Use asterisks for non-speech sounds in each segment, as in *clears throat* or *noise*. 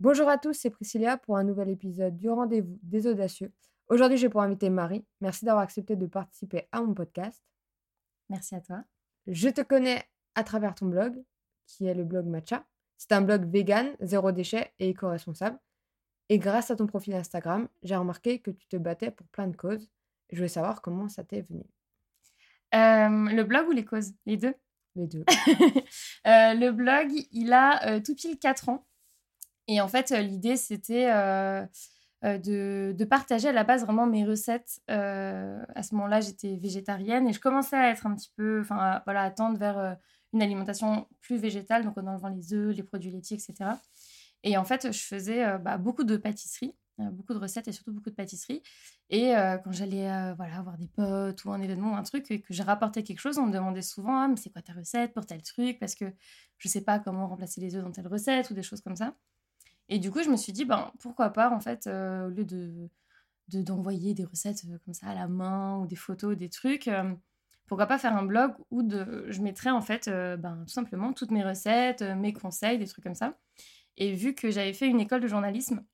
Bonjour à tous, c'est Priscilla pour un nouvel épisode du Rendez-vous des Audacieux. Aujourd'hui, j'ai pour inviter Marie. Merci d'avoir accepté de participer à mon podcast. Merci à toi. Je te connais à travers ton blog, qui est le blog Matcha. C'est un blog vegan, zéro déchet et éco-responsable. Et grâce à ton profil Instagram, j'ai remarqué que tu te battais pour plein de causes. Je voulais savoir comment ça t'est venu. Euh, le blog ou les causes? Les deux Les deux. *laughs* Euh, le blog, il a euh, tout pile 4 ans. Et en fait, l'idée, c'était de, de, partager à la base vraiment mes recettes. à ce moment-là, j'étais végétarienne et je commençais à être un petit peu, enfin, voilà, à tendre vers une alimentation plus végétale, donc en enlevant les œufs, les produits laitiers, etc. Et en fait, je faisais bah, beaucoup de pâtisserie. Euh, beaucoup de recettes et surtout beaucoup de pâtisseries. Et euh, quand j'allais euh, voilà, avoir des potes ou un événement ou un truc et que j'ai rapporté quelque chose, on me demandait souvent ah, mais c'est quoi ta recette pour tel truc? Parce que je sais pas comment remplacer les œufs dans telle recette ou des choses comme ça. Et du coup, je me suis dit ben, pourquoi pas, en fait, au lieu de d'envoyer des recettes comme ça à la main ou des photos, des trucs, pourquoi pas faire un blog où de, je mettrais en fait ben, tout simplement toutes mes recettes, mes conseils, des trucs comme ça. Et vu que j'avais fait une école de journalisme,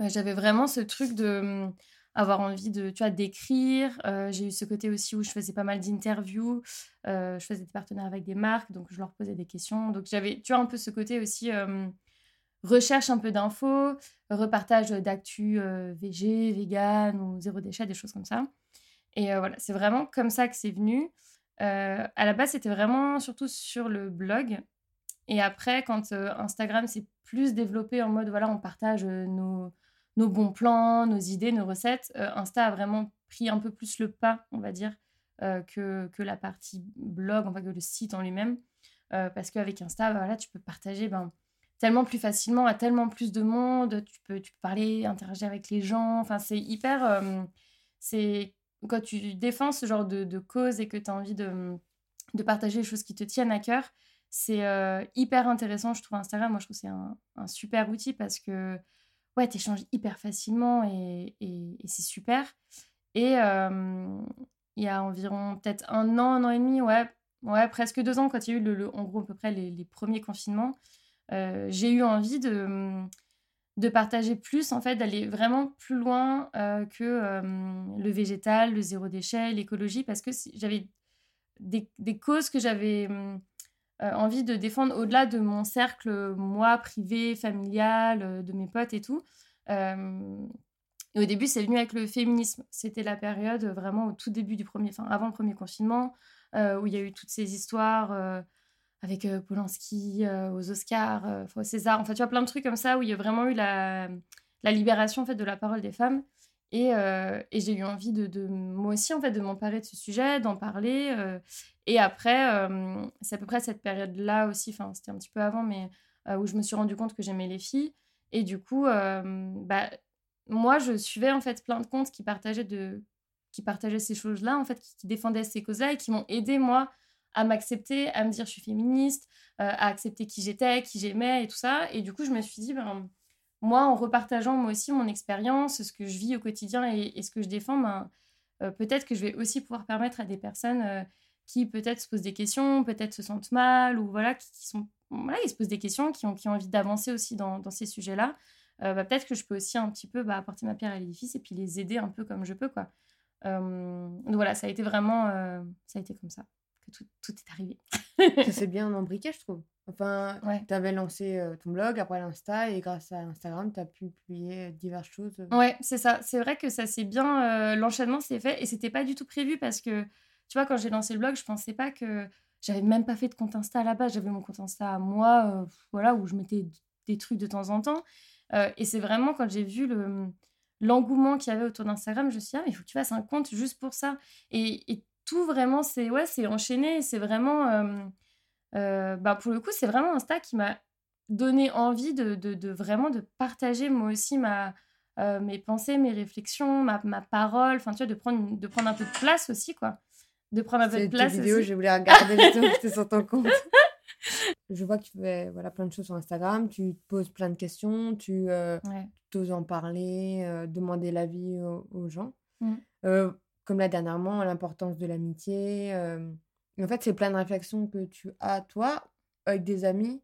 euh, j'avais vraiment ce truc de hum, avoir envie de tu vois d'écrire. Euh, j'ai eu ce côté aussi où je faisais pas mal d'interviews. Euh, je faisais des partenaires avec des marques donc je leur posais des questions. Donc j'avais tu vois un peu ce côté aussi recherche un peu d'infos repartage d'actu VG vegan ou zéro déchet des choses comme ça. Et voilà c'est vraiment comme ça que c'est venu. À la base c'était vraiment surtout sur le blog. Et après quand Instagram s'est plus développé en mode voilà on partage nos bons plans, nos idées, nos recettes, euh, Insta a vraiment pris un peu plus le pas, on va dire, euh, que, que, la partie blog, enfin que le site en lui-même. Euh, parce qu'avec Insta, bah, voilà, tu peux partager ben, tellement plus facilement à tellement plus de monde, tu peux, tu peux parler, interagir avec les gens. Enfin, c'est hyper. c'est quand tu défends ce genre de, de cause et que tu as envie de, de partager les choses qui te tiennent à cœur, c'est hyper intéressant, je trouve Instagram. Moi, je trouve que c'est un, un, super outil parce que ouais, t'échanges hyper facilement et, et, c'est super. Et il y a environ peut-être un an, un an et demi, ouais, ouais presque deux ans, quand il y a eu le, en gros à peu près les, premiers confinements, euh, j'ai eu envie de, de partager plus, en fait, d'aller vraiment plus loin euh, que le végétal, le zéro déchet, l'écologie, parce que j'avais des, des, causes que j'avais euh, envie de défendre au-delà de mon cercle, moi, privé, familial, euh, de mes potes et tout. Euh, et au début, c'est venu avec le féminisme. C'était la période vraiment au tout début du premier, enfin avant le premier confinement, où il y a eu toutes ces histoires avec Polanski, aux Oscars, au César. En fait, tu vois, plein de trucs comme ça où il y a vraiment eu la, libération en fait, de la parole des femmes. Et, j'ai eu envie de, moi aussi, en fait, de m'emparer de ce sujet, d'en parler. Et après, c'est à peu près cette période-là aussi, enfin c'était un petit peu avant, mais où je me suis rendu compte que j'aimais les filles. Et du coup, bah, moi, je suivais en fait plein de comptes qui partageaient, de, qui partageaient ces choses-là, en fait, qui, défendaient ces causes-là et qui m'ont aidé, moi, à m'accepter, à me dire je suis féministe, à accepter qui j'étais, qui j'aimais et tout ça. Et du coup, je me suis dit, ben, moi, en repartageant moi aussi mon expérience, ce que je vis au quotidien et, ce que je défends, ben, peut-être que je vais aussi pouvoir permettre à des personnes qui peut-être se posent des questions, peut-être se sentent mal, ou voilà, qui, sont, voilà, ils se posent des questions, qui ont, qui ont envie d'avancer aussi dans, ces sujets-là, euh, bah, peut-être que je peux aussi un petit peu bah, apporter ma pierre à l'édifice et puis les aider un peu comme je peux, quoi. Euh, donc voilà, ça a été vraiment, euh, ça a été comme ça tout, tout est arrivé. ça s'est *laughs* bien embriqué, je trouve. Enfin, tu avais lancé ton blog, après l'Insta, et grâce à Instagram, tu as pu publier diverses choses. Ouais, c'est ça. C'est vrai que ça s'est bien. L'enchaînement s'est fait, et c'était pas du tout prévu parce que tu vois, quand j'ai lancé le blog, je pensais pas que. J'avais même pas fait de compte Insta à la base. J'avais mon compte Insta à moi, euh, voilà, où je mettais des trucs de temps en temps. Euh, et c'est vraiment quand j'ai vu le l'engouement qu'il y avait autour d'Instagram, je me suis dit, ah, mais il faut que tu fasses un compte juste pour ça. Et, et tout vraiment, c'est ouais, c'est enchaîné. C'est vraiment. Euh, bah, pour le coup, c'est vraiment Insta qui m'a donné envie de, de, de, vraiment de partager moi aussi ma, mes pensées, mes réflexions, ma, ma parole, enfin, tu vois, de prendre, de prendre un peu de place aussi, quoi de prendre un peu de place. vidéo, je voulais regarder les sur ton compte. *laughs* je vois que tu fais voilà, plein de choses sur Instagram, tu te poses plein de questions, tu euh, oses en parler, euh, demander l'avis aux, gens. Mm. Euh, comme là dernièrement, l'importance de l'amitié. en fait, c'est plein de réflexions que tu as, toi, avec des amis?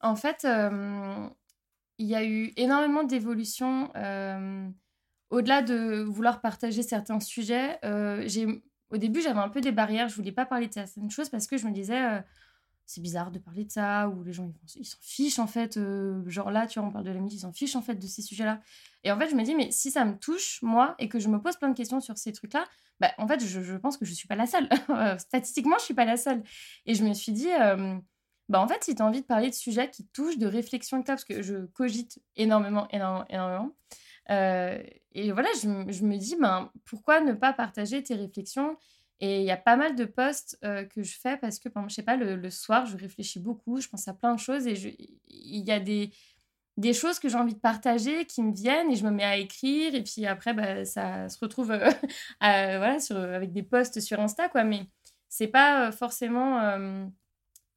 En fait, il y a eu énormément d'évolutions. Au-delà de vouloir partager certains sujets, au début, j'avais un peu des barrières. Je voulais pas parler de certaines choses parce que je me disais, c'est bizarre de parler de ça, ou les gens, ils s'en fichent en fait. genre là, tu vois, on parle de la musique, ils s'en fichent en fait de ces sujets-là. Et en fait, je me dis, mais si ça me touche, moi, et que je me pose plein de questions sur ces trucs-là, bah, en fait, je, pense que je suis pas la seule. *laughs* Statistiquement, je suis pas la seule. Et je me suis dit, bah, en fait, si tu as envie de parler de sujets qui touchent, de réflexions que parce que je cogite énormément, énormément, énormément. et voilà, je, je, me dis, ben, pourquoi ne pas partager tes réflexions Et il y a pas mal de posts que je fais parce que, je sais pas, le, soir, je réfléchis beaucoup, je pense à plein de choses et il y a des, des choses que j'ai envie de partager qui me viennent et je me mets à écrire et puis après bah, ça se retrouve euh, *laughs* voilà, avec des posts sur Insta quoi. Mais c'est pas euh, forcément euh,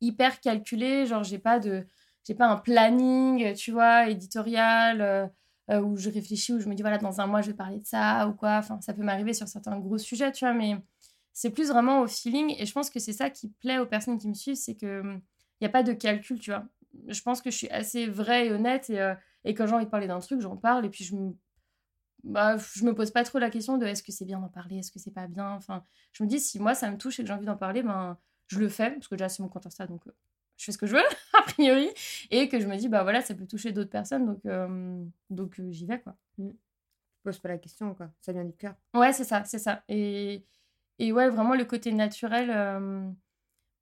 hyper calculé genre j'ai pas de j'ai pas un planning tu vois éditorial où je réfléchis où je me dis voilà dans un mois je vais parler de ça ou quoi. Enfin ça peut m'arriver sur certains gros sujets tu vois mais c'est plus vraiment au feeling et je pense que c'est ça qui plaît aux personnes qui me suivent c'est que il hum, n'y a pas de calcul tu vois je pense que je suis assez vraie et honnête et, euh, et quand j'ai envie de parler d'un truc, j'en parle et puis je me bah, je me pose pas trop la question de est-ce que c'est bien d'en parler, est-ce que c'est pas bien. Enfin, je me dis si moi ça me touche et que j'ai envie d'en parler, ben je le fais parce que déjà c'est mon compte Insta donc euh, je fais ce que je veux *laughs* a priori et que je me dis bah voilà ça peut toucher d'autres personnes donc euh, donc j'y vais quoi. Mmh. Je pose pas la question quoi, ça vient du cœur. Ouais c'est ça c'est ça et et ouais vraiment le côté naturel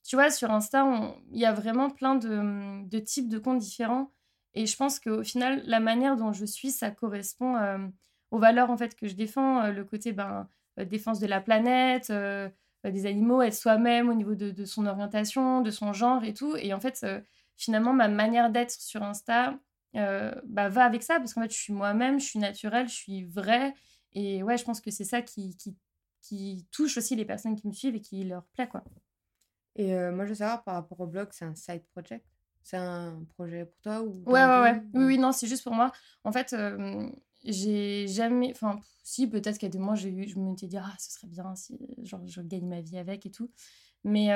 tu vois, sur Insta, il y a vraiment plein de, types de comptes différents. Et je pense qu'au final, la manière dont je suis, ça correspond euh, aux valeurs en fait que je défends. Euh, le côté ben, euh, défense de la planète, des animaux, être soi-même au niveau de, son orientation, de son genre et tout. Et en fait, finalement, ma manière d'être sur Insta bah, va avec ça parce qu'en fait, je suis moi-même, je suis naturelle, je suis vraie. Et ouais, je pense que c'est ça qui, qui touche aussi les personnes qui me suivent et qui leur plaît, quoi. Et moi, je veux savoir, par rapport au blog, c'est un side project? C'est un projet pour toi ou Ouais, ouais, ouais. Oui, oui, non, c'est juste pour moi. En fait, j'ai jamais. Enfin, si, peut-être a des mois, j'ai eu... je me suis dit, ah, ce serait bien si genre, je gagne ma vie avec et tout. Mais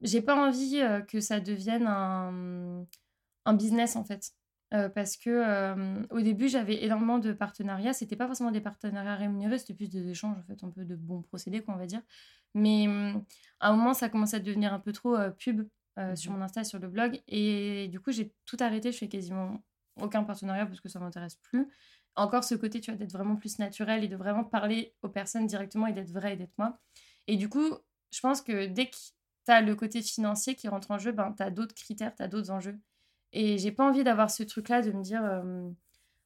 j'ai pas envie que ça devienne un, un business, en fait. Parce que au début j'avais énormément de partenariats c'était pas forcément des partenariats rémunérés c'était plus des échanges en fait un peu de bons procédés quoi on va dire mais mmh, à un moment, ça commençait à devenir un peu trop pub mmh sur mon Insta, sur le blog. Et du coup, j'ai tout arrêté. Je fais quasiment aucun partenariat parce que ça m'intéresse plus. Encore ce côté, tu vois, d'être vraiment plus naturel et de vraiment parler aux personnes directement et d'être vrai et d'être moi. Et du coup, je pense que dès que tu as le côté financier qui rentre en jeu, ben, tu as d'autres critères, tu as d'autres enjeux. Et j'ai pas envie d'avoir ce truc-là de me dire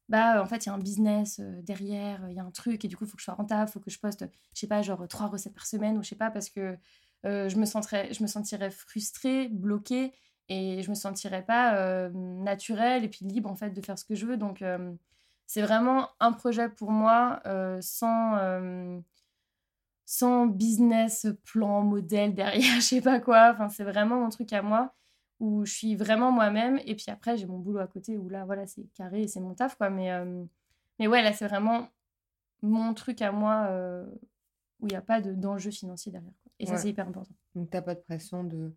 bah en fait il y a un business euh, derrière, il y a un truc et du coup il faut que je sois rentable, il faut que je poste, je sais pas, genre trois recettes par semaine ou je sais pas parce que euh, je, me sentirais, je me sentirais frustrée, bloquée et je me sentirais pas euh, naturelle et puis libre en fait de faire ce que je veux. Donc c'est vraiment un projet pour moi sans, sans business plan, modèle derrière, *laughs* je sais pas quoi. Enfin c'est vraiment mon truc à moi où je suis vraiment moi-même. Et puis après, j'ai mon boulot à côté où là, voilà, c'est carré et c'est mon taf, quoi. Mais, euh, mais ouais, là, c'est vraiment mon truc à moi euh, où il n'y a pas d'enjeu financier derrière. Et ça, c'est hyper important. Donc, tu n'as pas de pression de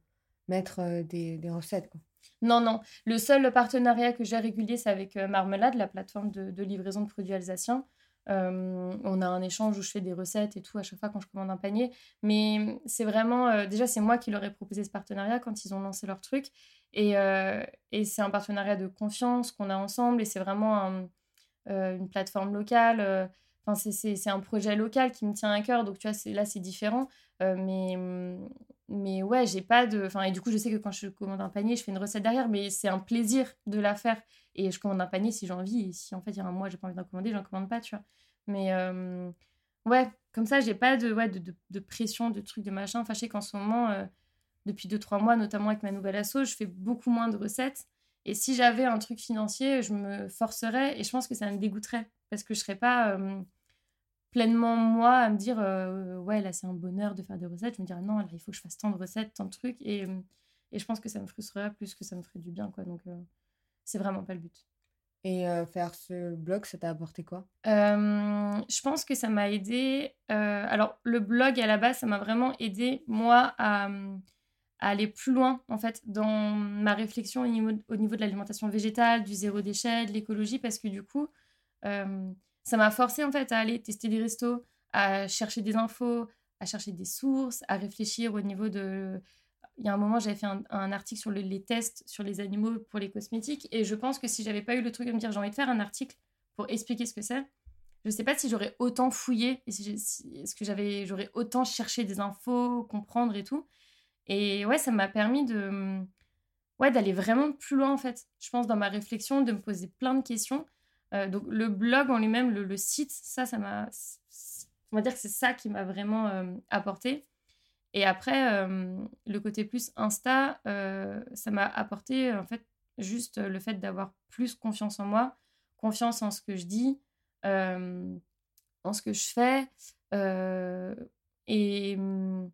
mettre euh, des, des, recettes, quoi. Non, non. Le seul partenariat que j'ai régulier, c'est avec Marmelade, la plateforme de, de livraison de produits alsaciens on a un échange où je fais des recettes et tout à chaque fois quand je commande un panier. Mais c'est vraiment, déjà, c'est moi qui leur ai proposé ce partenariat quand ils ont lancé leur truc. Et, et c'est un partenariat de confiance qu'on a ensemble et c'est vraiment une plateforme locale. Enfin, c'est un projet local qui me tient à cœur. Donc, tu vois, là, c'est différent. mais, mmh, mais ouais, j'ai pas de. Enfin, et du coup, je sais que quand je commande un panier, je fais une recette derrière, mais c'est un plaisir de la faire. Et je commande un panier si j'ai envie. Et si en fait, il y a un mois, j'ai pas envie d'en commander, j'en commande pas, tu vois. Mais ouais, comme ça, j'ai pas de, ouais, de, de, pression, de trucs, de machin. Enfin, qu'en ce moment, euh, depuis 2-3 mois, notamment avec ma nouvelle asso, je fais beaucoup moins de recettes. Et si j'avais un truc financier, je me forcerais et je pense que ça me dégoûterait parce que je serais pas pleinement moi à me dire ouais là c'est un bonheur de faire des recettes. Je me dirais non là il faut que je fasse tant de recettes tant de trucs. Et, et je pense que ça me frustrerait plus que ça me ferait du bien quoi. Donc c'est vraiment pas le but. Et faire ce blog, ça t'a apporté quoi? Je pense que ça m'a aidé. alors, le blog, à la base, ça m'a vraiment aidé, moi, à, aller plus loin en fait dans ma réflexion au niveau, au niveau de l'alimentation végétale, du zéro déchet, de l'écologie, parce que du coup, ça m'a forcé en fait à aller tester des restos, à chercher des infos, à chercher des sources, à réfléchir au niveau de... Il y a un moment, j'avais fait un, article sur les tests sur les animaux pour les cosmétiques, et je pense que si j'avais pas eu le truc de me dire j'ai envie de faire un article pour expliquer ce que c'est, je sais pas si j'aurais autant fouillé, est-ce que j'aurais autant cherché des infos, comprendre et tout. Et ouais, ça m'a permis de ouais, d'aller vraiment plus loin en fait. Je pense dans ma réflexion, de me poser plein de questions. Euh, donc le blog en lui-même, le, site, ça, ça m'a, on va dire que c'est ça qui m'a vraiment euh, apporté. Et après, euh, le côté plus Insta, ça m'a apporté en fait juste le fait d'avoir plus confiance en moi, confiance en ce que je dis, en ce que je fais et mmh,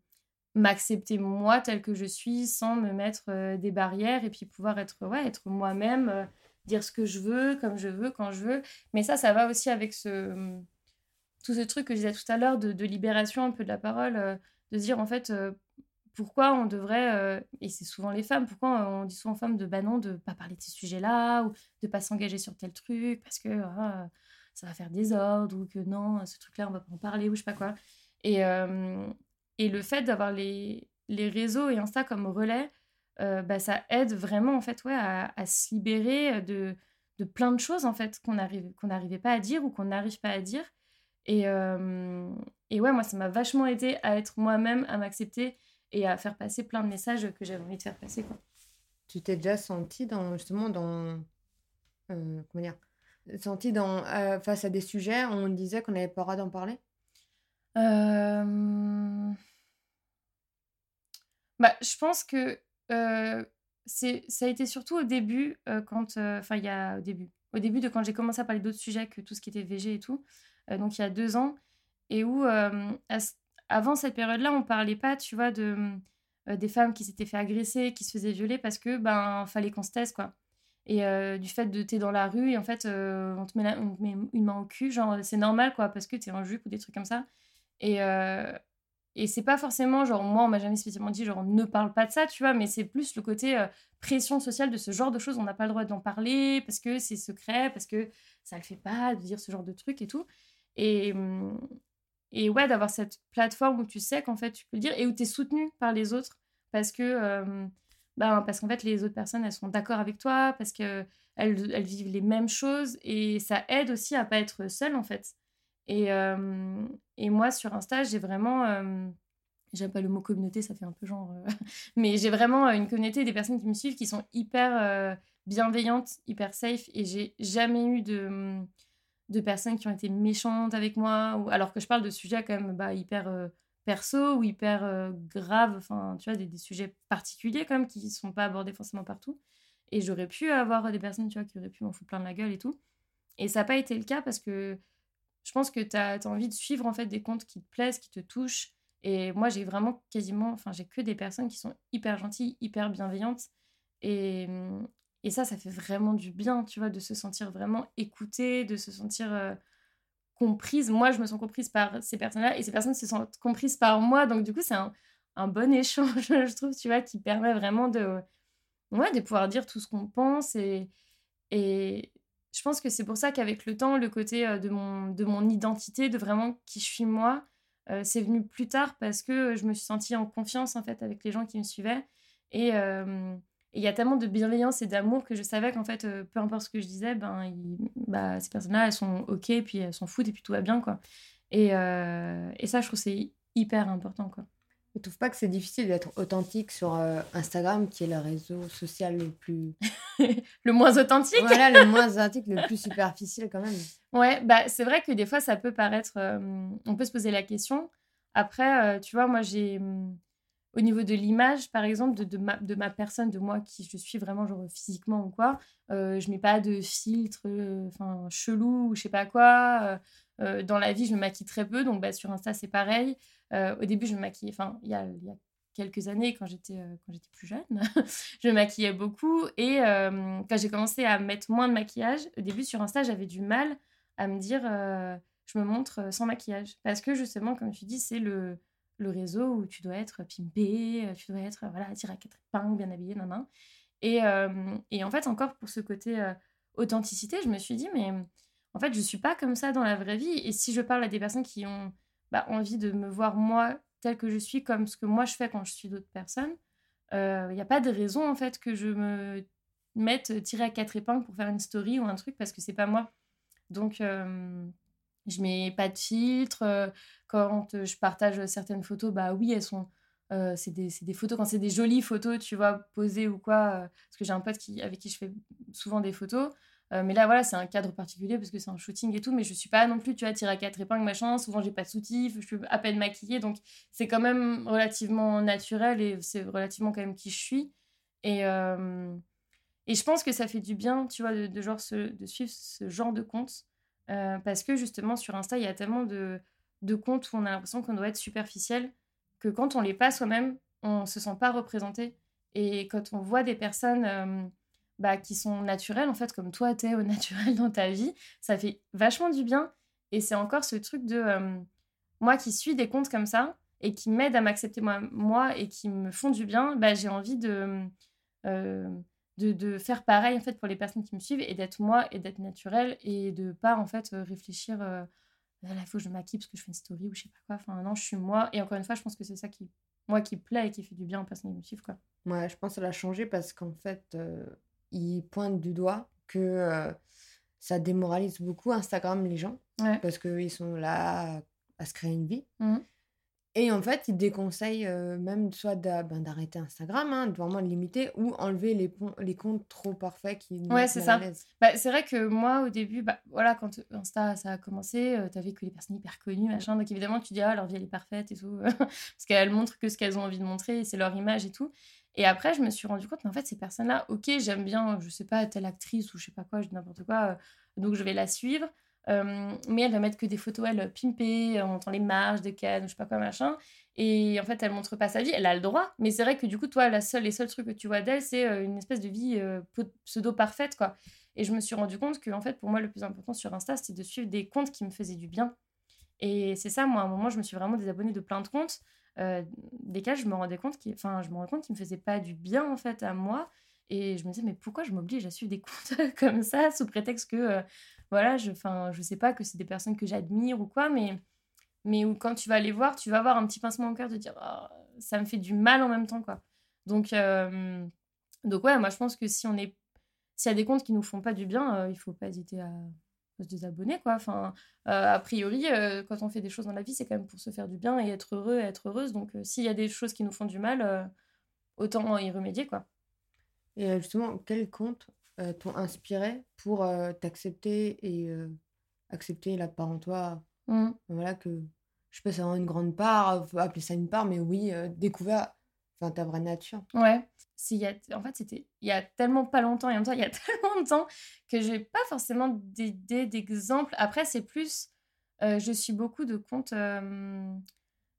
m'accepter moi tel que je suis sans me mettre des barrières et puis pouvoir être ouais être moi-même dire ce que je veux comme je veux quand je veux mais ça ça va aussi avec ce tout ce truc que je disais tout à l'heure de, libération un peu de la parole de dire en fait pourquoi on devrait et c'est souvent les femmes pourquoi on dit souvent aux femmes de bah non de pas parler de ces sujets là ou de pas s'engager sur tel truc parce que ah, ça va faire des ordres ou que non, ce truc-là, on va pas en parler ou je sais pas quoi. Et, euh, et le fait d'avoir les, les réseaux et Insta comme relais, euh, bah, ça aide vraiment en fait ouais, à, à se libérer de, de, plein de choses en fait qu'on qu'on n'arrivait pas à dire ou qu'on n'arrive pas à dire. Et, euh, et ouais, moi, ça m'a vachement aidé à être moi-même, à m'accepter et à faire passer plein de messages que j'avais envie de faire passer. Quoi. Tu t'es déjà senti dans, justement dans... comment dire senti dans, euh, face à des sujets où on disait qu'on n'avait pas le droit d'en parler? Euh, bah, Je pense que euh, ça a été surtout au début, quand, enfin, il y a au début, au début de quand j'ai commencé à parler d'autres sujets que tout ce qui était VG et tout, donc il y a deux ans, et où avant cette période-là, on parlait pas, tu vois, de des femmes qui s'étaient fait agresser, qui se faisaient violer parce que ben fallait qu'on se taise quoi et du fait de t'es dans la rue et en fait on, te met une main au cul genre c'est normal quoi parce que t'es en jupe ou des trucs comme ça et et c'est pas forcément genre moi on m'a jamais spécialement dit genre ne parle pas de ça tu vois mais c'est plus le côté pression sociale de ce genre de choses on n'a pas le droit d'en parler parce que c'est secret parce que ça le fait pas de dire ce genre de trucs et tout et hum, et ouais d'avoir cette plateforme où tu sais qu'en fait tu peux le dire et où tu es soutenu par les autres parce que ben, parce qu'en fait, les autres personnes, elles sont d'accord avec toi, parce qu'elles elles vivent les mêmes choses, et ça aide aussi à pas être seule, en fait. Et, et moi, sur Insta, j'ai vraiment... J'aime pas le mot communauté, ça fait un peu genre... Euh, *laughs* mais j'ai vraiment une communauté des personnes qui me suivent qui sont hyper bienveillantes, hyper safe, et j'ai jamais eu de, de personnes qui ont été méchantes avec moi, ou, alors que je parle de sujets quand même bah, hyper perso ou hyper euh, grave, enfin, tu vois, des, sujets particuliers quand même qui sont pas abordés forcément partout. Et j'aurais pu avoir des personnes, tu vois, qui auraient pu m'en foutre plein de la gueule et tout. Et ça n'a pas été le cas parce que je pense que tu as, envie de suivre en fait des comptes qui te plaisent, qui te touchent. Et moi, j'ai vraiment quasiment, enfin, j'ai que des personnes qui sont hyper gentilles, hyper bienveillantes. Et, et ça, ça fait vraiment du bien, tu vois, de se sentir vraiment écouté, de se sentir euh, comprise. Moi, je me sens comprise par ces personnes-là et ces personnes se sentent comprises par moi. Donc, du coup, c'est un, bon *laughs* échange, je trouve, tu vois, qui permet vraiment de, ouais, de pouvoir dire tout ce qu'on pense. Et je pense que c'est pour ça qu'avec le temps, le côté de mon, de mon identité, de vraiment qui je suis moi, c'est venu plus tard parce que je me suis sentie en confiance, en fait, avec les gens qui me suivaient. Et, il y a tellement de bienveillance et d'amour que je savais qu'en fait, peu importe ce que je disais, ben, bah, ces personnes-là, elles sont OK, puis elles s'en foutent, et puis tout va bien, quoi. Et, et ça, je trouve c'est hyper important, quoi. Tu trouves pas que c'est difficile d'être authentique sur euh, Instagram, qui est le réseau social le plus... *laughs* le moins authentique Voilà, le moins authentique, le plus superficiel quand même. Ouais, bah, c'est vrai que des fois, ça peut paraître... on peut se poser la question. Après, tu vois, moi, j'ai au niveau de l'image, par exemple, de, de, ma, de, ma, personne, de moi qui je suis vraiment, genre physiquement ou quoi, euh, je mets pas de filtre, euh, enfin, chelou ou je sais pas quoi. Euh, euh, dans la vie, je me maquille très peu, donc bah, sur Insta, c'est pareil. Au début, je me maquillais, enfin, il y a, quelques années, quand j'étais quand j'étais plus jeune, *laughs* je me maquillais beaucoup. Et quand j'ai commencé à mettre moins de maquillage, au début, sur Insta, j'avais du mal à me dire, je me montre sans maquillage. Parce que justement, comme tu dis, c'est le le réseau où tu dois être pimpé, tu dois être voilà, à quatre épingles, bien habillé, nan, Et, et en fait, encore pour ce côté authenticité, je me suis dit, mais en fait, je suis pas comme ça dans la vraie vie. Et si je parle à des personnes qui ont bah, envie de me voir moi telle que je suis, comme ce que moi je fais quand je suis d'autres personnes, il euh, n'y a pas de raison en fait que je me mette tiré à quatre épingles pour faire une story ou un truc parce que c'est pas moi. Donc, euh, je mets pas de filtre. Euh, quand je partage certaines photos, bah oui, elles sont. c'est des, des, photos, quand c'est des jolies photos, tu vois, posées ou quoi. parce que j'ai un pote qui, avec qui je fais souvent des photos. Euh, mais là, voilà, c'est un cadre particulier parce que c'est un shooting et tout, mais je suis pas non plus, tu vois, tirée à quatre épingles, machin. Souvent, j'ai pas de soutif, je suis à peine maquillée, donc c'est quand même relativement naturel et c'est relativement quand même qui je suis. Et, euh, et je pense que ça fait du bien, tu vois, de, genre de suivre ce genre de compte euh, parce que justement, sur Insta, il y a tellement de, de comptes où on a l'impression qu'on doit être superficiel que quand on l'est pas soi-même, on se sent pas représenté. Et quand on voit des personnes bah, qui sont naturels, en fait, comme toi, tu es au *laughs* naturel dans ta vie. Ça fait vachement du bien. Et c'est encore ce truc de euh, moi qui suis des comptes comme ça et qui m'aident à m'accepter moi, moi et qui me font du bien, bah, j'ai envie de, euh, de, faire pareil en fait pour les personnes qui me suivent et d'être moi et d'être naturel et de pas en fait réfléchir euh, là il faut que je maquille parce que je fais une story ou je sais pas quoi. Enfin non, je suis moi et encore une fois, je pense que c'est ça qui moi qui plaît et qui fait du bien aux personnes qui me suivent quoi. Ouais, je pense que ça l'a changé parce qu'en fait il pointe du doigt que ça démoralise beaucoup Instagram les gens parce qu'ils sont là à, se créer une vie. Mmh. Et en fait, il déconseille même soit ben, d'arrêter Instagram, hein, de vraiment le limiter, ou enlever les, les comptes trop parfaits qui Ouais, c'est ça. Bah, c'est vrai que moi, au début, bah, voilà, quand Insta ça a commencé, tu avais que les personnes hyper connues, machin. Donc évidemment, tu dis, ah, leur vie, elle est parfaite et tout. *laughs* parce qu'elles montrent que ce qu'elles ont envie de montrer, c'est leur image et tout. Et après, je me suis rendu compte, mais en fait, ces personnes-là, ok, j'aime bien, je sais pas, telle actrice ou je sais pas quoi, je dis n'importe quoi, euh, donc je vais la suivre. Euh, mais elle va mettre que des photos, elle, pimpées, on entend les marges de cannes, je sais pas quoi, machin. Et en fait, elle montre pas sa vie, elle a le droit. Mais c'est vrai que du coup, toi, la seule, les seuls trucs que tu vois d'elle, c'est euh, une espèce de vie pseudo-parfaite, quoi. Et je me suis rendu compte que, en fait, pour moi, le plus important sur Insta, c'était de suivre des comptes qui me faisaient du bien. Et c'est ça, moi, à un moment, je me suis vraiment désabonnée de plein de comptes euh, desquels je me rendais compte qu'ils enfin je me rendais compte qu'ils me faisaient pas du bien en fait à moi. Et je me disais mais pourquoi je m'oblige à suivre des *laughs* comptes comme ça sous prétexte que euh, voilà je enfin je sais pas que c'est des personnes que j'admire ou quoi mais mais où quand tu vas les voir tu vas avoir un petit pincement au cœur de dire oh, ça me fait du mal en même temps quoi. Donc euh, donc ouais moi je pense que si on est s'il y a des comptes qui nous font pas du bien il faut pas hésiter à se désabonner quoi. Enfin euh, a priori euh, quand on fait des choses dans la vie c'est quand même pour se faire du bien et être heureux et être heureuse. Donc euh, s'il y a des choses qui nous font du mal autant y remédier quoi. Et justement quels comptes t'ont inspiré pour t'accepter et accepter la part en toi? Mmh. voilà que je sais pas vraiment une grande part faut appeler ça une part mais oui découvert enfin ta vraie nature ouais y a, en fait, c'était il y a tellement pas longtemps et en même temps, il y a *laughs* tellement de temps que j'ai pas forcément d'idées, d'exemples. Après, c'est plus, euh, je suis beaucoup de comptes. Euh,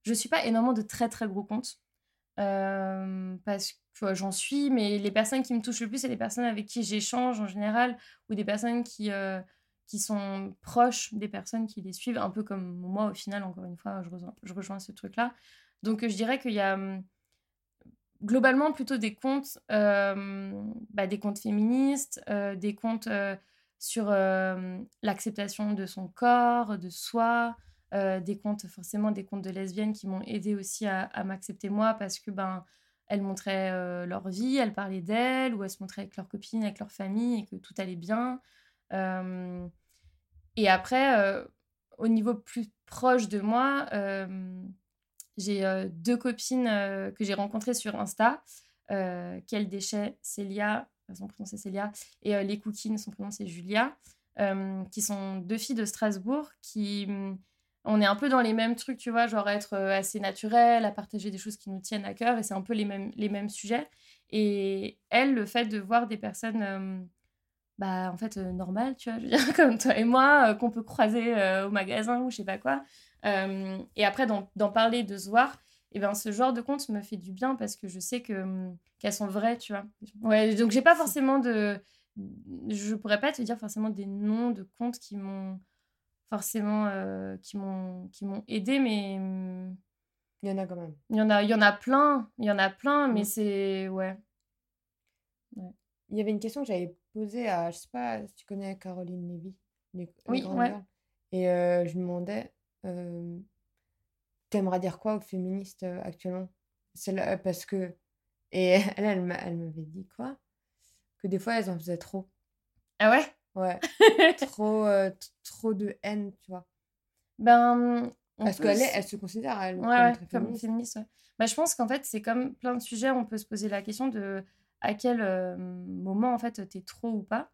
je suis pas énormément de très très gros comptes. Euh, parce que j'en suis, mais les personnes qui me touchent le plus, c'est les personnes avec qui j'échange en général, ou des personnes qui, qui sont proches des personnes qui les suivent, un peu comme moi au final, encore une fois, je rejoins, je rejoins ce truc-là. Donc je dirais qu'il y a globalement plutôt des comptes, euh, bah, des comptes féministes, euh, des comptes euh, sur l'acceptation de son corps, de soi, des comptes forcément des comptes de lesbiennes qui m'ont aidé aussi à, m'accepter moi parce que ben elles montraient leur vie, elles parlaient d'elles ou elles se montraient avec leurs copines, avec leur famille et que tout allait bien. et après, au niveau plus proche de moi, j'ai euh, deux copines euh, que j'ai rencontrées sur Insta. Euh, Quel déchet, Célia, son prénom c'est Célia, et Les Cookines, son prénom c'est Julia, qui sont deux filles de Strasbourg qui mm, on est un peu dans les mêmes trucs, tu vois, genre être assez naturel, à partager des choses qui nous tiennent à cœur, et c'est un peu les mêmes, les mêmes sujets. Et elle, le fait de voir des personnes, bah, en fait, normales, tu vois, je veux dire, *laughs* comme toi et moi, qu'on peut croiser au magasin ou je sais pas quoi, euh, et après, d'en parler, de se voir, et eh ben, ce genre de compte me fait du bien parce que je sais que hum, qu'elles sont vraies, tu vois. Ouais, donc j'ai pas forcément de. Je pourrais pas te dire forcément des noms de comptes qui m'ont forcément euh, qui m'ont qui m'ont aidé mais hum, Il y en a quand même. Il y en a, il y en a plein, il y en a plein, mais mm. c'est... Ouais. Il y avait une question que j'avais posée à, je sais pas si tu connais Caroline Lévy. oui, ouais. Et euh, je lui demandais, euh, t'aimerais dire quoi aux féministes euh, actuellement? Là, Parce que... Et *laughs* elle, elle, elle m'avait dit quoi? Que des fois, elles en faisaient trop. Ah ouais? Ouais. *laughs* trop, trop de haine, tu vois. Ben, parce qu'elle elle se considère elle, comme, féministe. Bah, je pense qu'en fait, c'est comme plein de sujets, on peut se poser la question de à quel euh, moment en fait t'es trop ou pas.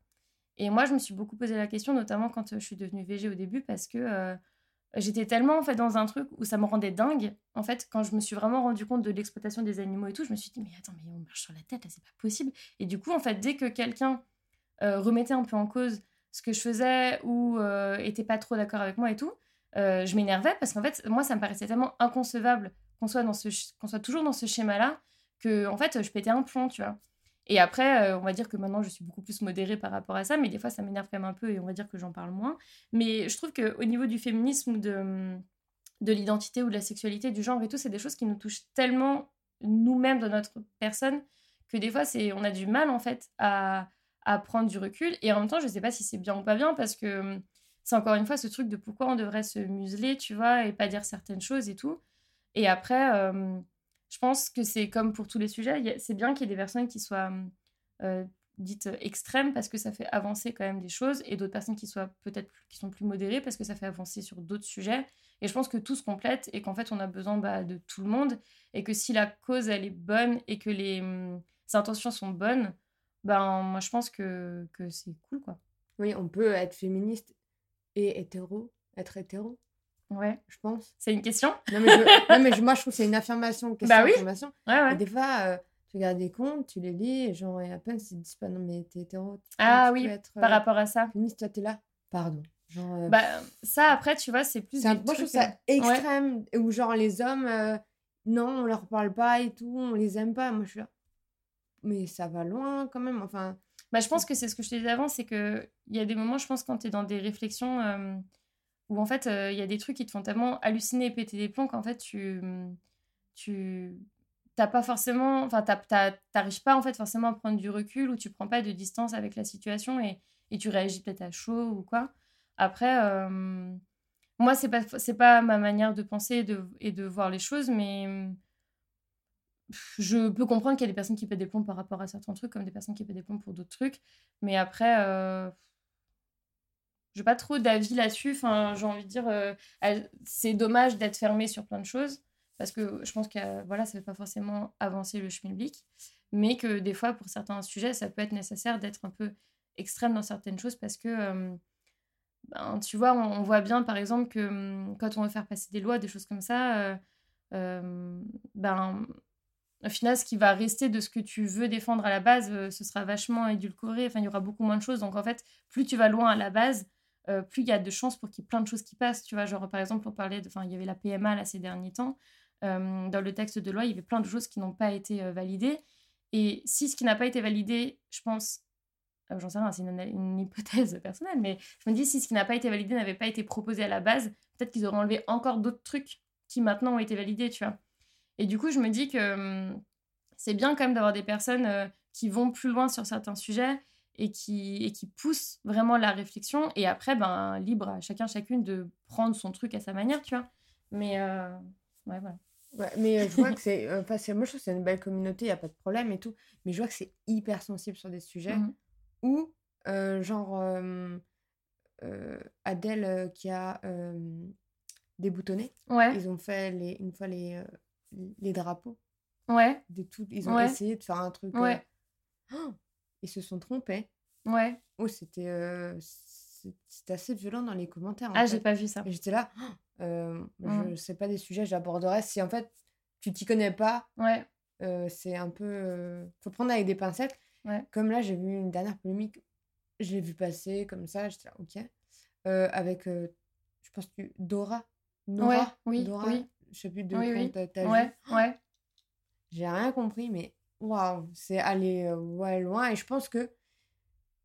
Et moi, je me suis beaucoup posé la question, notamment quand euh, je suis devenue végé au début, parce que euh, j'étais tellement en fait dans un truc où ça me rendait dingue. En fait, quand je me suis vraiment rendu compte de l'exploitation des animaux et tout, je me suis dit mais attends, mais on marche sur la tête, là, c'est pas possible. Et du coup, en fait, dès que quelqu'un remettait un peu en cause ce que je faisais ou était pas trop d'accord avec moi et tout, euh, je m'énervais parce qu'en fait, moi, ça me paraissait tellement inconcevable qu'on soit, dans ce, qu'on soit toujours dans ce schéma-là que, en fait, je pétais un plomb, tu vois. Et après, euh, on va dire que maintenant, je suis beaucoup plus modérée par rapport à ça, mais des fois, ça m'énerve quand même un peu et on va dire que j'en parle moins. Mais je trouve qu'au niveau du féminisme, de, de l'identité ou de la sexualité, du genre et tout, c'est des choses qui nous touchent tellement nous-mêmes dans notre personne que des fois, c'est, on a du mal, en fait, à, prendre du recul. Et en même temps, je sais pas si c'est bien ou pas bien parce que c'est encore une fois ce truc de pourquoi on devrait se museler, tu vois, et pas dire certaines choses et tout. Et après, euh, je pense que c'est comme pour tous les sujets, c'est bien qu'il y ait des personnes qui soient euh, dites extrêmes parce que ça fait avancer quand même des choses, et d'autres personnes qui soient peut-être qui sont plus modérées parce que ça fait avancer sur d'autres sujets. Et je pense que tout se complète et qu'en fait on a besoin bah, de tout le monde et que si la cause elle est bonne et que les, hum, intentions sont bonnes, ben moi je pense que, que c'est cool quoi. Oui, on peut être féministe et hétéro, être hétéro Ouais. Je pense. C'est une question? Non, mais, non, mais moi, je trouve que c'est une affirmation. Une bah oui. Affirmation. Ouais, ouais. Et des fois, euh, tu regardes des comptes, tu les lis, et genre, et à peine, ils disent pas non, mais t'es hétéro. ah oui, être, par euh, rapport à ça. Féministe, toi, t'es là. Pardon. Genre, euh, bah, ça, après, tu vois, c'est plus. Un, moi, je trouve ça extrême, où genre, les hommes, non, on leur parle pas et tout, on les aime pas. Moi, je suis là. Mais ça va loin quand même. Enfin. Bah, je pense que c'est ce que je te disais avant, c'est qu'il y a des moments, je pense, quand tu es dans des réflexions où en fait, il y a des trucs qui te font tellement halluciner et péter des plombs qu'en fait, tu. tu t'as pas forcément. Enfin, t'arrives pas en fait forcément à prendre du recul ou tu prends pas de distance avec la situation et, tu réagis peut-être à chaud ou quoi. Après, moi, c'est pas, pas ma manière de penser et de, voir les choses, mais je peux comprendre qu'il y a des personnes qui pètent des plombs par rapport à certains trucs, comme des personnes qui pètent des plombs pour d'autres trucs. Mais après, j'ai pas trop d'avis là-dessus. Enfin, j'ai envie de dire, euh, c'est dommage d'être fermé sur plein de choses, parce que je pense que voilà, ça ne fait pas forcément avancer le schmilblick, mais que des fois, pour certains sujets, ça peut être nécessaire d'être un peu extrême dans certaines choses, parce que, euh, ben, tu vois, on, voit bien, par exemple, que hum, quand on veut faire passer des lois, des choses comme ça, euh, ben au final, ce qui va rester de ce que tu veux défendre à la base, ce sera vachement édulcoré. Enfin, il y aura beaucoup moins de choses. Donc, en fait, plus tu vas loin à la base, euh, plus il y a de chances pour qu'il y ait plein de choses qui passent. Tu vois, genre, par exemple, on de. Enfin, il y avait la PMA là ces derniers temps. Euh, dans le texte de loi, il y avait plein de choses qui n'ont pas été validées. Et si ce qui n'a pas été validé, je pense. J'en sais rien, c'est une, une, hypothèse personnelle, mais je me dis si ce qui n'a pas été validé n'avait pas été proposé à la base, peut-être qu'ils auraient enlevé encore d'autres trucs qui maintenant ont été validés, tu vois. Et du coup, je me dis que hum, c'est bien quand même d'avoir des personnes euh, qui vont plus loin sur certains sujets et qui, et qui poussent vraiment la réflexion. Et après, ben, libre à chacun, chacune de prendre son truc à sa manière, tu vois. Mais euh, ouais, voilà. Ouais, mais euh, je vois que c'est. Enfin, moi, je trouve que c'est une belle communauté, il n'y a pas de problème et tout. Mais je vois que c'est hyper sensible sur des sujets mmh. où, genre, Adèle qui a déboutonné, ouais. ils ont fait les, une fois les, les drapeaux. Ouais. De tout, ils ont essayé de faire un truc. Ouais. Euh, ils se sont trompés. Ouais. Oh, c'était euh, c'était assez violent dans les commentaires. ah, j'ai pas vu ça. J'étais là, *gasps* euh, mmh. je sais pas des sujets, j'aborderai. Si en fait tu t'y connais pas, ouais. c'est un peu. faut prendre avec des pincettes. Ouais. Comme là, j'ai vu une dernière polémique, je l'ai vu passer comme ça, j'étais là, ok. avec, je pense que Dora. Nora, oui, Dora, oui je sais plus de oui, oui. t'as ouais, vu. Ouais. J'ai rien compris, mais waouh, c'est aller euh, ouais, loin. Et je pense que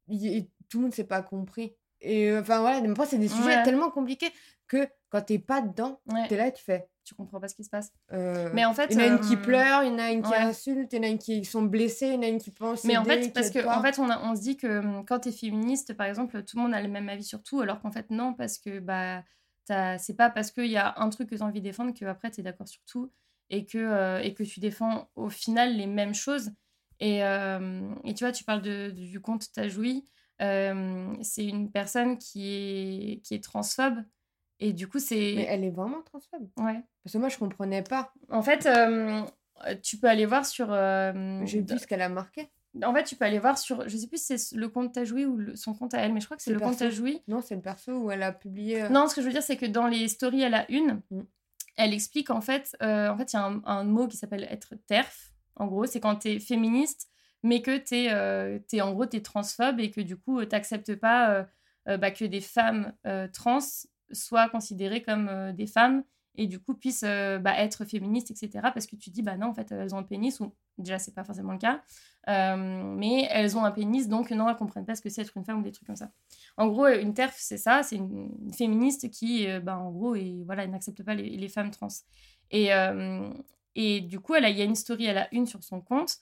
tout le monde s'est pas compris. Et enfin voilà, mais c'est des sujets tellement compliqués que quand t'es pas dedans, tu t'es là, tu fais. Tu comprends pas ce qui se passe. Euh, mais en fait, il y en a une qui pleure, il y en a une qui insulte, il y en a une qui sont blessées, il y en a une qui pense. Mais en fait, parce que en fait, on, on se dit que quand t'es féministe, par exemple, tout le monde a le même avis sur tout, alors qu'en fait non, parce que bah c'est pas parce qu'il y a un truc que tu as envie de défendre que après tu es d'accord sur tout et que, euh, et que tu défends au final les mêmes choses. Et, et tu vois, tu parles de, du conte Tajoui. c'est une personne qui est, qui est transphobe et du coup, c'est. Mais elle est vraiment transphobe. Ouais. Parce que moi, je comprenais pas. En fait, euh, tu peux aller voir sur. Euh, J'ai vu ce qu'elle a marqué. En fait, tu peux aller voir sur. Je sais plus si c'est le compte Tajoui ou son compte à elle, mais je crois que c'est le, compte Tajoui. Non, c'est le perso où elle a publié. Euh, non, ce que je veux dire, c'est que dans les stories, elle a une. Mm. Elle explique en fait. en fait, il y a un, mot qui s'appelle être TERF. En gros, c'est quand tu es féministe, mais que tu es, es, En gros, transphobe et que du coup, tu n'acceptes pas. Bah, que des femmes trans soient considérées comme euh, des femmes et du coup puissent euh, bah, être féministes, etc. Parce que tu dis, bah non, en fait, elles ont un pénis, ou déjà, c'est pas forcément le cas, euh, mais elles ont un pénis, donc non, elles comprennent pas ce que c'est être une femme ou des trucs comme ça. En gros, une TERF, c'est ça, c'est une, féministe qui, bah, en gros, et, voilà, n'accepte pas les, femmes trans. Et, et du coup, il y a une story, elle a une sur son compte.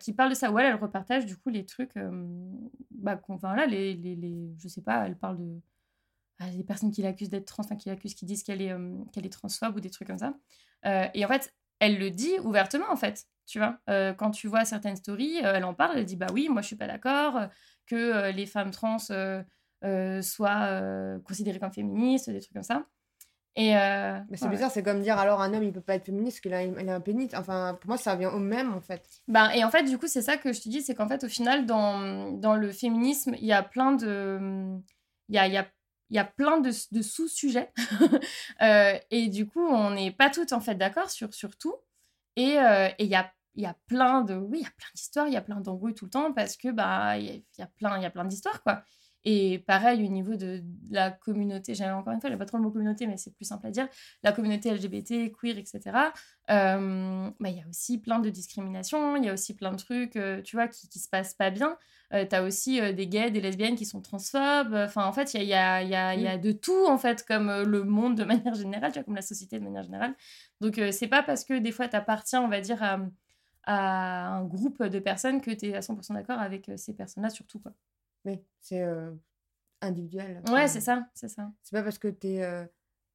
qui parle de ça, où elle, elle repartage du coup les trucs, bah, enfin là, les, les, les, je sais pas, elle parle de, ah, des personnes qui l'accusent d'être trans, qui l'accusent, qui disent qu'elle est, euh, qu'elle est transphobe ou des trucs comme ça. Euh, et en fait, elle le dit ouvertement, en fait. Tu vois, euh, quand tu vois certaines stories, elle en parle, elle dit Bah oui, moi je suis pas d'accord que les femmes trans soient considérées comme féministes, des trucs comme ça. Et mais c'est bizarre, c'est comme dire alors un homme il peut pas être féministe parce qu'il a, a un pénis. Enfin, pour moi, ça vient au même en fait. Ben, et en fait, du coup, c'est ça que je te dis c'est qu'en fait, au final, dans, dans le féminisme, il y a plein de. Il y a, y a il y a plein de, sous-sujets. *laughs* Euh, et du coup, on n'est pas toutes en fait d'accord sur, sur tout. Et euh, il y, a, y a plein de oui, il y a plein d'histoires, il y a plein d'embrouilles tout le temps parce que bah il y, a plein y a plein d'histoires quoi. Et pareil, au niveau de la communauté, j'aime encore une fois, j'ai pas trop le mot communauté, mais c'est plus simple à dire, la communauté LGBT, queer, etc. Euh, bah, il y a aussi plein de discriminations, il y a aussi plein de trucs, euh, tu vois, qui, qui se passent pas bien. Euh, tu as aussi des gays, des lesbiennes qui sont transphobes. Enfin, en fait, il y a, y, a, y a, de tout, en fait, comme le monde de *laughs* manière générale, tu vois, comme la société de manière générale. Donc, c'est pas parce que des fois, tu appartiens, on va dire, à, à, un groupe de personnes que tu es à 100% d'accord avec ces personnes-là, surtout, quoi. Oui, c'est individuel. Ouais, c'est ça, c'est ça. C'est pas parce que t'es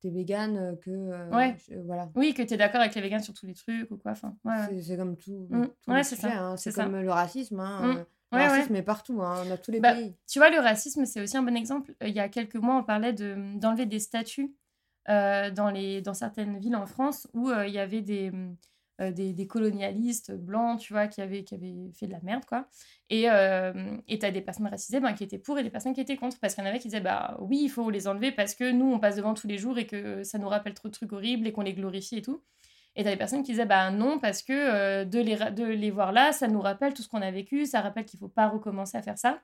es végane que. ouais. voilà. Oui, que t'es d'accord avec les véganes sur tous les trucs ou quoi. Enfin, ouais, C'est comme tout. Mmh. ouais, c'est ça. Hein. C'est comme le racisme. Hein. Mmh. Le racisme est partout, hein, dans tous les bah, pays. Tu vois, le racisme, c'est aussi un bon exemple. Il y a quelques mois, on parlait d'enlever des statues dans, les, dans certaines villes en France où il y avait des euh, des, colonialistes blancs, tu vois, qui avaient, qui avaient fait de la merde, quoi. Et euh, tu as des personnes racisées ben, qui étaient pour et des personnes qui étaient contre. Parce qu'il y en avait qui disaient, bah oui, il faut les enlever parce que nous, on passe devant tous les jours et que ça nous rappelle trop de trucs horribles et qu'on les glorifie et tout. Et tu as des personnes qui disaient, bah non, parce que euh, de, les, de les voir là, ça nous rappelle tout ce qu'on a vécu, ça rappelle qu'il faut pas recommencer à faire ça.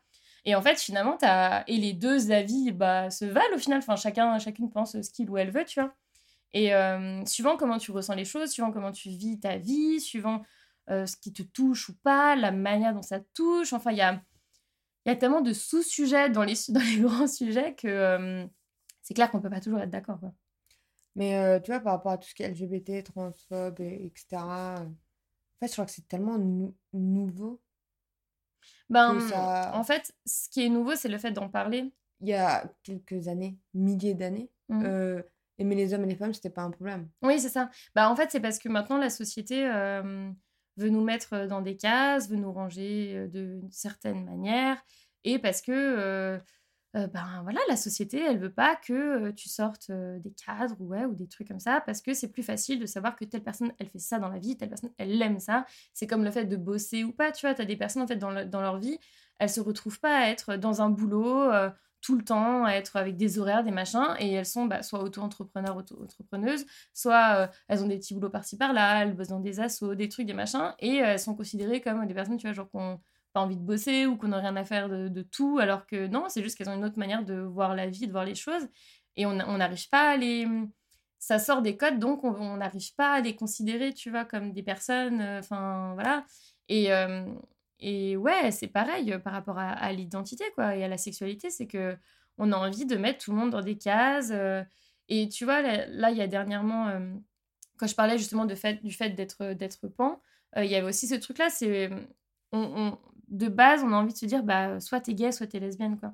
Et en fait, finalement, as... et les deux avis bah, se valent au final. Enfin, chacun, chacune pense ce qu'il ou elle veut, tu vois. Et euh, suivant comment tu ressens les choses, suivant comment tu vis ta vie, suivant euh, ce qui te touche ou pas, la manière dont ça te touche, enfin, il y a, y a tellement de sous-sujets dans les, *laughs* dans les grands sujets que euh, c'est clair qu'on ne peut pas toujours être d'accord. Mais tu vois, par rapport à tout ce qui est LGBT, transphobe, etc., en fait, je crois que c'est tellement nouveau. Ben, En fait, ce qui est nouveau, c'est le fait d'en parler. Il y a quelques années, milliers d'années, mmh aimer les hommes et les femmes, c'était pas un problème. Oui, c'est ça. Bah, en fait, c'est parce que maintenant, la société veut nous mettre dans des cases, veut nous ranger d'une certaine manière, et parce que, ben voilà, la société, elle veut pas que tu sortes des cadres ouais, ou des trucs comme ça, parce que c'est plus facile de savoir que telle personne, elle fait ça dans la vie, telle personne, elle aime ça. C'est comme le fait de bosser ou pas, tu vois, tu as des personnes, en fait, dans, dans leur vie, elles se retrouvent pas à être dans un boulot tout le temps, à être avec des horaires, des machins, et elles sont bah, soit auto-entrepreneurs, auto-entrepreneuses, soit euh, elles ont des petits boulots par-ci par-là, elles bossent dans des assos, des trucs, des machins, et euh, elles sont considérées comme des personnes, tu vois, genre qu'on pas envie de bosser ou qu'on n'a rien à faire de, tout, alors que non, c'est juste qu'elles ont une autre manière de voir la vie, de voir les choses, et on n'arrive pas à les... Ça sort des codes, donc on n'arrive pas à les considérer, tu vois, comme des personnes, euh, enfin, voilà. Et, et ouais, c'est pareil euh, par rapport à, l'identité quoi et à la sexualité, c'est que on a envie de mettre tout le monde dans des cases euh, Et tu vois, là, il y a dernièrement, quand je parlais justement fait, du fait d'être, d'être pan, il y avait aussi ce truc-là, c'est. On, de base, on a envie de se dire, bah, soit t'es gay, soit t'es lesbienne, quoi.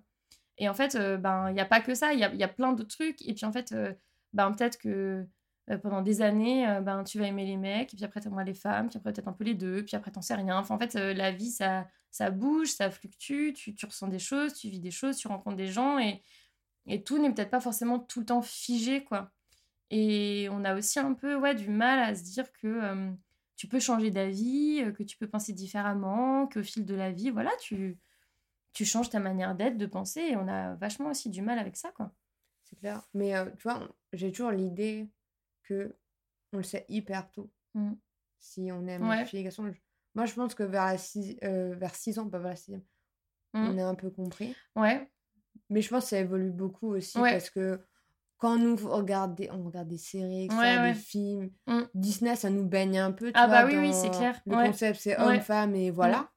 Et en fait, ben, il n'y a pas que ça, il y a, y a, plein d'autres trucs. Et puis en fait, ben, peut-être que euh, pendant des années, euh, ben, tu vas aimer les mecs, puis après, tu aimeras les femmes, puis après, peut-être un peu les deux, puis après, t'en sais rien. Enfin, en fait, euh, la vie, ça, ça bouge, ça fluctue, tu, tu, ressens des choses, tu vis des choses, tu rencontres des gens, et, et tout n'est peut-être pas forcément tout le temps figé, quoi. Et on a aussi un peu ouais, du mal à se dire que tu peux changer d'avis, que tu peux penser différemment, qu'au fil de la vie, voilà, tu, tu changes ta manière d'être, de penser, et on a vachement aussi du mal avec ça, quoi. C'est clair. Mais tu vois, j'ai toujours l'idée que on le sait hyper tôt. Mmh. Si on aime ouais. les garçons. Moi, je pense que vers 6 euh, vers six ans, pas vers la 6 mmh. on a un peu compris. Ouais. Mais je pense que ça évolue beaucoup aussi parce que quand nous regarde des, on regarde des séries, des films, mmh. Disney, ça nous baigne un peu. Tu ah bah oui, oui, c'est clair. Le concept, c'est homme-femme et voilà.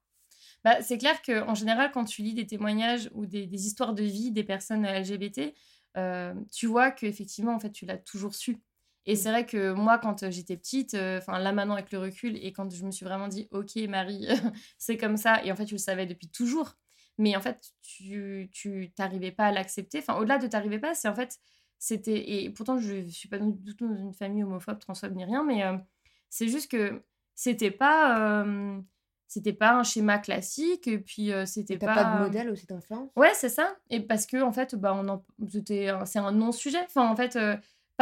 Bah, c'est clair qu'en général, quand tu lis des témoignages ou des, des histoires de vie des personnes LGBT, euh, tu vois qu'effectivement, en fait, tu l'as toujours su. Et c'est vrai que moi, quand j'étais petite, enfin là maintenant avec le recul, et quand je me suis vraiment dit, ok Marie, *laughs* c'est comme ça, et en fait tu le savais depuis toujours, mais en fait tu tu t'arrivais pas à l'accepter. Enfin au-delà de t'arrivais pas, c'est en fait c'était et pourtant je suis pas du tout dans une famille homophobe, transphobe ni rien, mais c'est juste que c'était pas c'était pas un schéma classique et puis c'était pas pas de modèle aussi d'enfance ouais c'est ça et parce que en fait bah on c'est un non sujet enfin en fait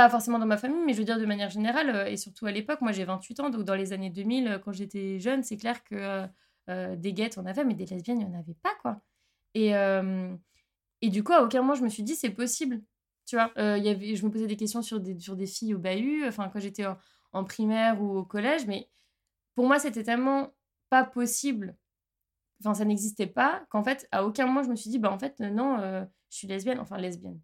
pas forcément dans ma famille, mais je veux dire de manière générale, euh, et surtout à l'époque, moi j'ai 28 ans, donc dans les années 2000, euh, quand j'étais jeune, c'est clair que euh, des guettes on avait, mais des lesbiennes, il n'y en avait pas, quoi. Et, et du coup, à aucun moment, je me suis dit, c'est possible. Tu vois, y je me posais des questions sur des, sur des filles au bahut, enfin, quand j'étais en, primaire ou au collège, mais pour moi, c'était tellement pas possible, enfin, ça n'existait pas, qu'en fait, à aucun moment, je me suis dit, bah, en fait, non, je suis lesbienne, enfin, lesbienne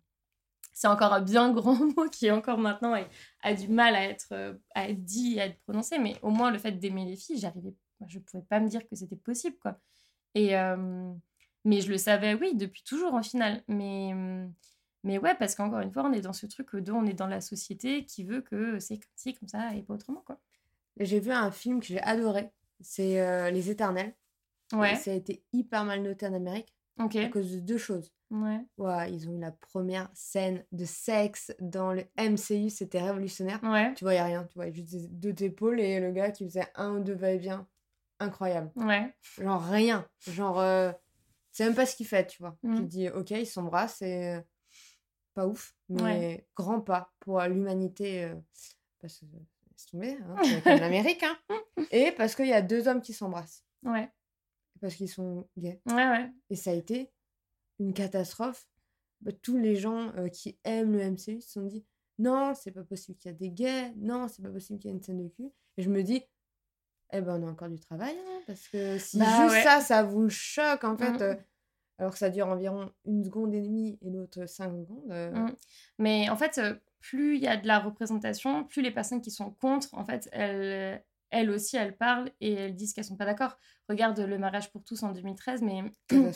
c'est encore un bien grand *laughs* mot qui encore maintenant a, du mal à être, euh, à être dit, à être prononcé, mais au moins le fait d'aimer les filles, j'arrivais, je pouvais pas me dire que c'était possible, quoi. Et euh, mais je le savais, oui, depuis toujours en final. Mais mais ouais, parce qu'encore une fois, on est dans ce truc où on est dans la société qui veut que c'est comme ci, comme ça, et pas autrement, quoi. J'ai vu un film que j'ai adoré, c'est euh, Les Éternels. Ouais. ça a été hyper mal noté en Amérique à cause de deux choses. Ouais. ouais. Ils ont eu la première scène de sexe dans le MCU, c'était révolutionnaire. Ouais. Tu voyais rien, tu voyais juste deux épaules et le gars qui faisait un ou deux va-et-vient. Incroyable. Ouais. Genre rien. Genre, euh, c'est même pas ce qu'il fait, tu vois. Tu mmh. dis, ok, ils s'embrassent et pas ouf, mais grand pas pour l'humanité. Euh, parce que *laughs* c'est tombé, hein, c'est l'Amérique, hein. *laughs* Et parce qu'il y a deux hommes qui s'embrassent. Ouais. Parce qu'ils sont gays. Ouais, ouais. Et ça a été une catastrophe, bah, tous les gens euh, qui aiment le MCU se sont dit non, c'est pas possible qu'il y ait des gays, non, c'est pas possible qu'il y ait une scène de cul. Et je me dis, eh ben on a encore du travail, hein, parce que si bah juste ça, ça vous choque, en fait, mmh. euh, alors que ça dure environ une seconde et demie et l'autre cinq secondes. Euh. Mmh. Mais en fait, plus il y a de la représentation, plus les personnes qui sont contre, en fait, elles, elles aussi, elles parlent et elles disent qu'elles sont pas d'accord. Regarde le mariage pour tous en 2013, mais *clears throat* euh,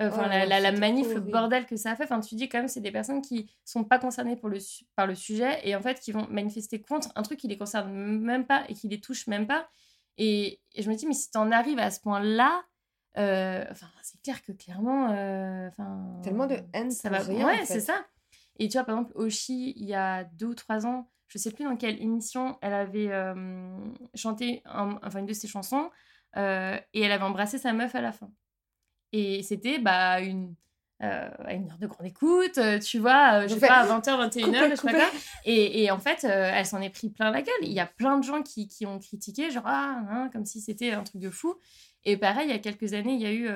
enfin oh la, manif, le bordel que ça a fait. Enfin, tu dis quand même, c'est des personnes qui sont pas concernées pour le par le sujet et en fait qui vont manifester contre un truc qui les concerne même pas et qui les touche même pas. Et, je me dis, mais si tu en arrives à ce point-là, euh, enfin, c'est clair que clairement, euh, enfin, tellement de haine, ça va rien. Ouais, c'est ça. Et tu vois, par exemple, Oshi, il y a deux ou trois ans, je sais plus dans quelle émission elle avait euh, chanté enfin une de ses chansons euh, et elle avait embrassé sa meuf à la fin. Et c'était bah une euh, une heure de grande écoute, tu vois, je sais pas, à 20h, 21h, je sais pas quoi. Et, et en fait, elle s'en est pris plein la gueule. Il y a plein de gens qui, qui ont critiqué, genre, ah, hein, comme si c'était un truc de fou. Et pareil, il y a quelques années, il y a eu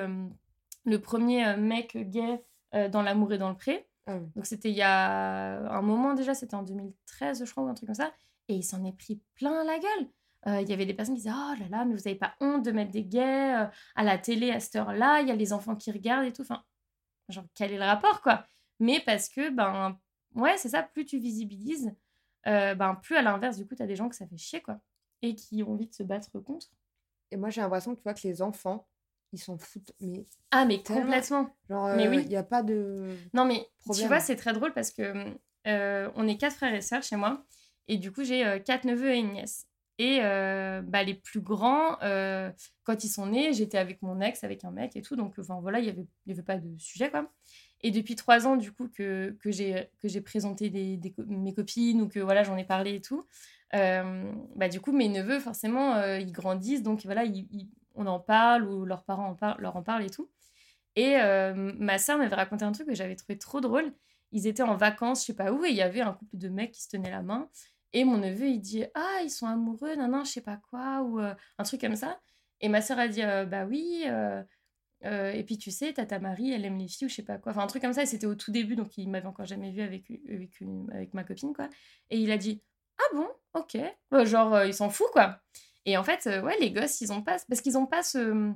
le premier mec gay dans L'amour et dans le pré. Ah Donc c'était il y a un moment déjà, c'était en 2013 je crois ou un truc comme ça, et il s'en est pris plein la gueule. Euh, il y avait des personnes qui disaient oh là là mais vous n'avez pas honte de mettre des gays euh, à la télé à cette heure-là, il y a les enfants qui regardent et tout. Enfin, genre quel est le rapport quoi? Mais parce que ben ouais c'est ça, plus tu visibilises, euh, ben plus à l'inverse du coup tu as des gens que ça fait chier quoi et qui ont envie de se battre contre. Et moi j'ai l'impression que tu vois que les enfants ils s'en foutent. Mais ah, mais complètement. Genre, mais oui. Il n'y a pas de. Non, mais tu vois, c'est très drôle parce que hum, on est quatre frères et sœurs chez moi. Et du coup, j'ai quatre neveux et une nièce. Et bah, les plus grands, quand ils sont nés, j'étais avec mon ex, avec un mec et tout. Donc, enfin, voilà, il n'y avait, y avait pas de sujet, quoi. Et depuis trois ans, du coup, que, que j'ai présenté des, mes copines ou que voilà, j'en ai parlé et tout, bah, du coup, mes neveux, forcément, ils grandissent. Donc, voilà, on en parle ou leurs parents en leur en parlent et tout. Et ma soeur m'avait raconté un truc que j'avais trouvé trop drôle. Ils étaient en vacances, je sais pas où, et il y avait un couple de mecs qui se tenaient la main. Et mon neveu, il dit Ah, ils sont amoureux, non, non, je sais pas quoi, ou euh, un truc comme ça. Et ma soeur a dit euh, Bah oui. Euh, et puis tu sais, ta Marie, elle aime les filles ou je sais pas quoi. Enfin, un truc comme ça. Et c'était au tout début, donc il m'avait encore jamais vu avec, avec, avec ma copine, quoi. Et il a dit Ah bon, ok. genre, il s'en fout, quoi. Et en fait, ouais, les gosses, ils ont pas. Parce qu'ils ont pas ce.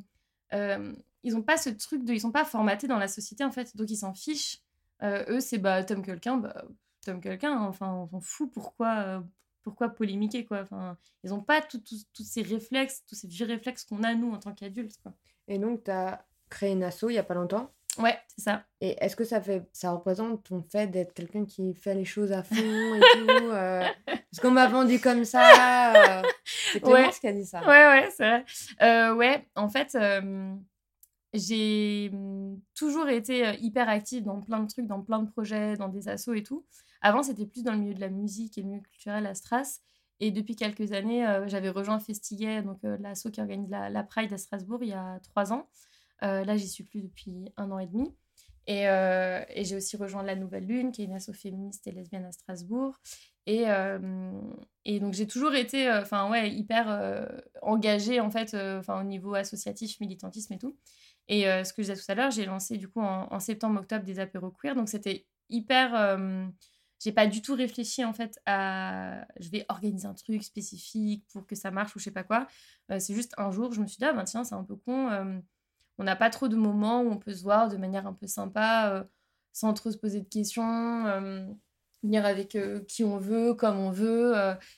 ils ont pas ce truc de. Ils sont pas formatés dans la société, en fait. Donc ils s'en fichent. eux, c'est bah, t'aimes quelqu'un, bah comme quelqu'un. Hein. Enfin, on s'en fout. Pourquoi, euh, pourquoi polémiquer quoi Enfin, ils n'ont pas tous ces réflexes, tous ces vieux réflexes qu'on a nous en tant qu'adultes. Quoi. Et donc, tu as créé une asso il y a pas longtemps. Ouais, c'est ça. Et est-ce que ça fait, ça représente ton fait d'être quelqu'un qui fait les choses à fond et tout euh, *laughs* Parce qu'on m'a vendu comme ça. Euh, c'est Clémence ouais. qui a dit ça. Ouais, ouais, c'est vrai. ouais, en fait, j'ai toujours été hyper active dans plein de trucs, dans plein de projets, dans des assos et tout. Avant, c'était plus dans le milieu de la musique et le milieu culturel à Stras. Et depuis quelques années, euh, j'avais rejoint Festiguet, donc euh, l'asso qui organise la, Pride à Strasbourg il y a trois ans. Euh, là, j'y suis plus depuis un an et demi. Et, et j'ai aussi rejoint La Nouvelle Lune, qui est une asso féministe et lesbienne à Strasbourg. Et, et donc, j'ai toujours été enfin ouais, hyper engagée en fait, enfin au niveau associatif, militantisme et tout. Et ce que je disais tout à l'heure, j'ai lancé du coup en, septembre-octobre des apéros queer. Donc, c'était hyper j'ai pas du tout réfléchi en fait à je vais organiser un truc spécifique pour que ça marche ou je sais pas quoi. C'est juste un jour, je me suis dit, ah ben tiens, c'est un peu con. On n'a pas trop de moments où on peut se voir de manière un peu sympa, sans trop se poser de questions, venir avec qui on veut, comme on veut.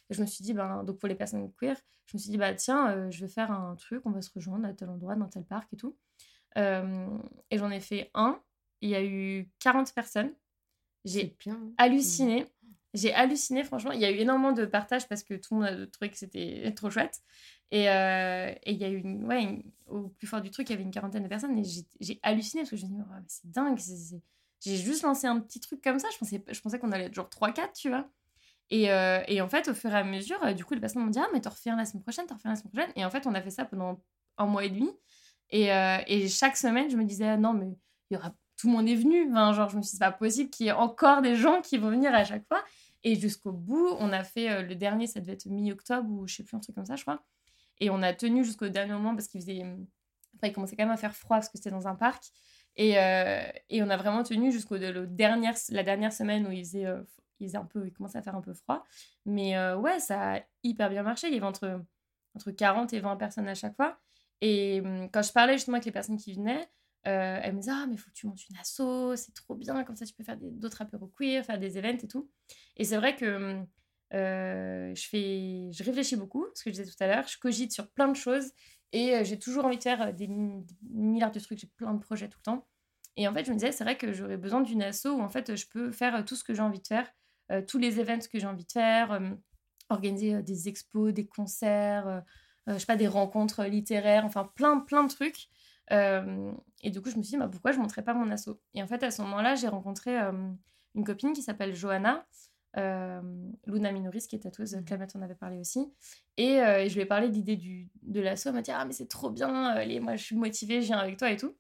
et je me suis dit, ben, donc pour les personnes queer, je me suis dit, bah tiens, je vais faire un truc, on va se rejoindre à tel endroit, dans tel parc et tout. et j'en ai fait un. Il y a eu 40 personnes. J'ai hein. halluciné. J'ai halluciné, franchement. Il y a eu énormément de partages parce que tout le monde a trouvé que c'était *laughs* trop chouette. Et, euh, et, il y a eu, une, ouais, au plus fort du truc, il y avait une quarantaine de personnes et j'ai halluciné parce que je me suis dit, c'est dingue. J'ai juste lancé un petit truc comme ça. Je pensais, je pensais qu'on allait être genre 3-4, tu vois. Et, euh, et, en fait, au fur et à mesure, euh, du coup, les personnes m'ont dit, ah, mais t'en refais un la semaine prochaine, t'en refais un la semaine prochaine. Et en fait, on a fait ça pendant un mois et demi. Et, et chaque semaine, je me disais, ah, non, mais y aura tout le monde est venu. Genre, je me suis dit, c'est pas possible qu'il y ait encore des gens qui vont venir à chaque fois. Et jusqu'au bout, on a fait euh, le dernier, ça devait être mi-octobre ou je sais plus, un truc comme ça, je crois. Et on a tenu jusqu'au dernier moment parce qu'il faisait. Enfin, il commençait quand même à faire froid parce que c'était dans un parc. Et, euh, et on a vraiment tenu jusqu'au la dernière semaine où il faisait, euh, il un peu, il commençait à faire un peu froid. Mais ouais, ça a hyper bien marché. Il y avait entre, entre 40 et 20 personnes à chaque fois. Et hum, quand je parlais justement avec les personnes qui venaient, euh, elle me disait Ah, mais faut que tu montes une asso, c'est trop bien, comme ça tu peux faire d'autres apéros queer, faire des events et tout. Et c'est vrai que euh, je, fais, je réfléchis beaucoup, ce que je disais tout à l'heure, je cogite sur plein de choses et euh, j'ai toujours envie de faire des, milliards de trucs, j'ai plein de projets tout le temps. Et en fait, je me disais, c'est vrai que j'aurais besoin d'une asso où en fait je peux faire tout ce que j'ai envie de faire, tous les events que j'ai envie de faire, organiser des expos, des concerts, je sais pas, des rencontres littéraires, enfin plein, plein de trucs. Euh, et du coup, je me suis dit, bah, pourquoi je ne montrais pas mon asso? Et en fait, à ce moment-là, j'ai rencontré euh, une copine qui s'appelle Johanna, euh, Luna Minoris, qui est tatoueuse, mmh. Clamette en avait parlé aussi. Et, je lui ai parlé de l'idée de l'asso. Elle m'a dit, ah, mais c'est trop bien, allez, moi, je suis motivée, je viens avec toi et tout.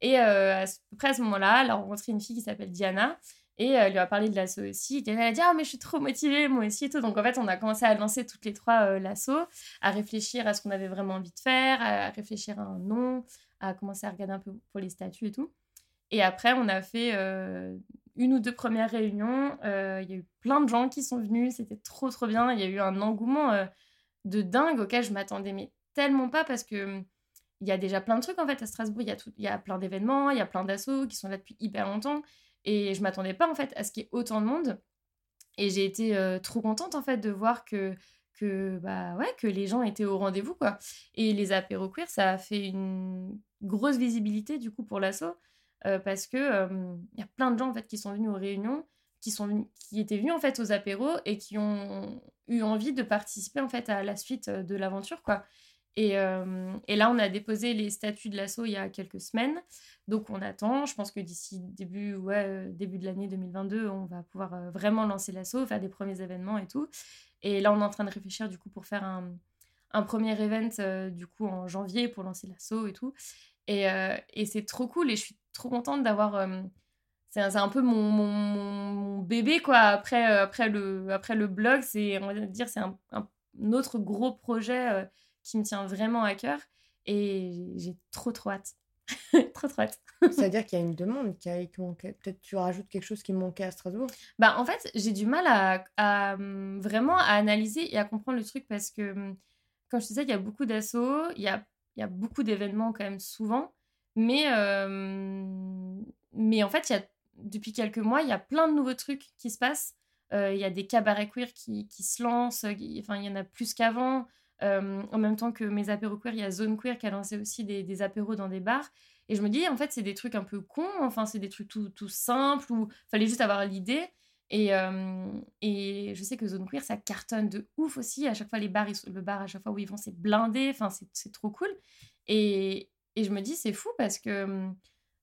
Et à peu près à ce moment-là, elle a rencontré une fille qui s'appelle Diana. Et elle lui a parlé de l'asso aussi. Et elle a dit Ah, mais je suis trop motivée, moi aussi. Et tout. Donc en fait, on a commencé à lancer toutes les trois l'asso, à réfléchir à ce qu'on avait vraiment envie de faire, à réfléchir à un nom, à commencer à regarder un peu pour les statuts et tout. Et après, on a fait euh, une ou deux premières réunions. Euh, il y a eu plein de gens qui sont venus. C'était trop, trop bien. Il y a eu un engouement euh, de dingue auquel je m'attendais mais tellement pas parce que il y a déjà plein de trucs en fait à Strasbourg. Il y a, y a plein d'événements, il y a plein d'assauts qui sont là depuis hyper longtemps. Et je m'attendais pas en fait à ce qu'il y ait autant de monde. Et j'ai été trop contente en fait de voir que que bah ouais que les gens étaient au rendez-vous quoi et les apéros queer ça a fait une grosse visibilité du coup pour l'asso euh, parce que il y a plein de gens en fait qui sont venus aux réunions qui, sont, qui étaient venus en fait aux apéros et qui ont eu envie de participer en fait à la suite de l'aventure, quoi. Et, là, on a déposé les statuts de l'assaut il y a quelques semaines. Donc, on attend. Je pense que d'ici début, ouais, début de l'année 2022, on va pouvoir vraiment lancer l'assaut, faire des premiers événements et tout. Et là, on est en train de réfléchir du coup pour faire un, un premier event du coup en janvier pour lancer l'assaut et tout. Et, et c'est trop cool et je suis trop contente d'avoir c'est un, peu mon, mon, bébé quoi après après le après le blog. C'est on va dire c'est un, un, autre gros projet qui me tient vraiment à cœur. Et j'ai trop trop hâte. *laughs* trop trop hâte. *laughs* C'est-à-dire qu'il y a une demande qui, a, Peut-être tu rajoutes quelque chose qui manquait à Strasbourg? Bah en fait, j'ai du mal à, à, vraiment à analyser et à comprendre le truc parce que hum, comme je te disais, il y a beaucoup d'assauts, il y a, il y a beaucoup d'événements quand même souvent, mais euh, mais en fait, il y a depuis quelques mois, il y a plein de nouveaux trucs qui se passent. Euh, il y a des cabarets queer qui, qui se lancent, enfin il y en a plus qu'avant. Euh, en même temps que mes apéros queer, il y a Zone Queer qui a lancé aussi des, des apéros dans des bars. Et je me dis, en fait, c'est des trucs un peu cons, enfin, c'est des trucs tout, tout simples, où fallait juste avoir l'idée. Et, euh, et je sais que Zone Queer, ça cartonne de ouf aussi. À chaque fois, les bars, le bar, à chaque fois où ils vont, c'est blindé. Enfin, c'est trop cool. Et, et, je me dis, c'est fou parce que,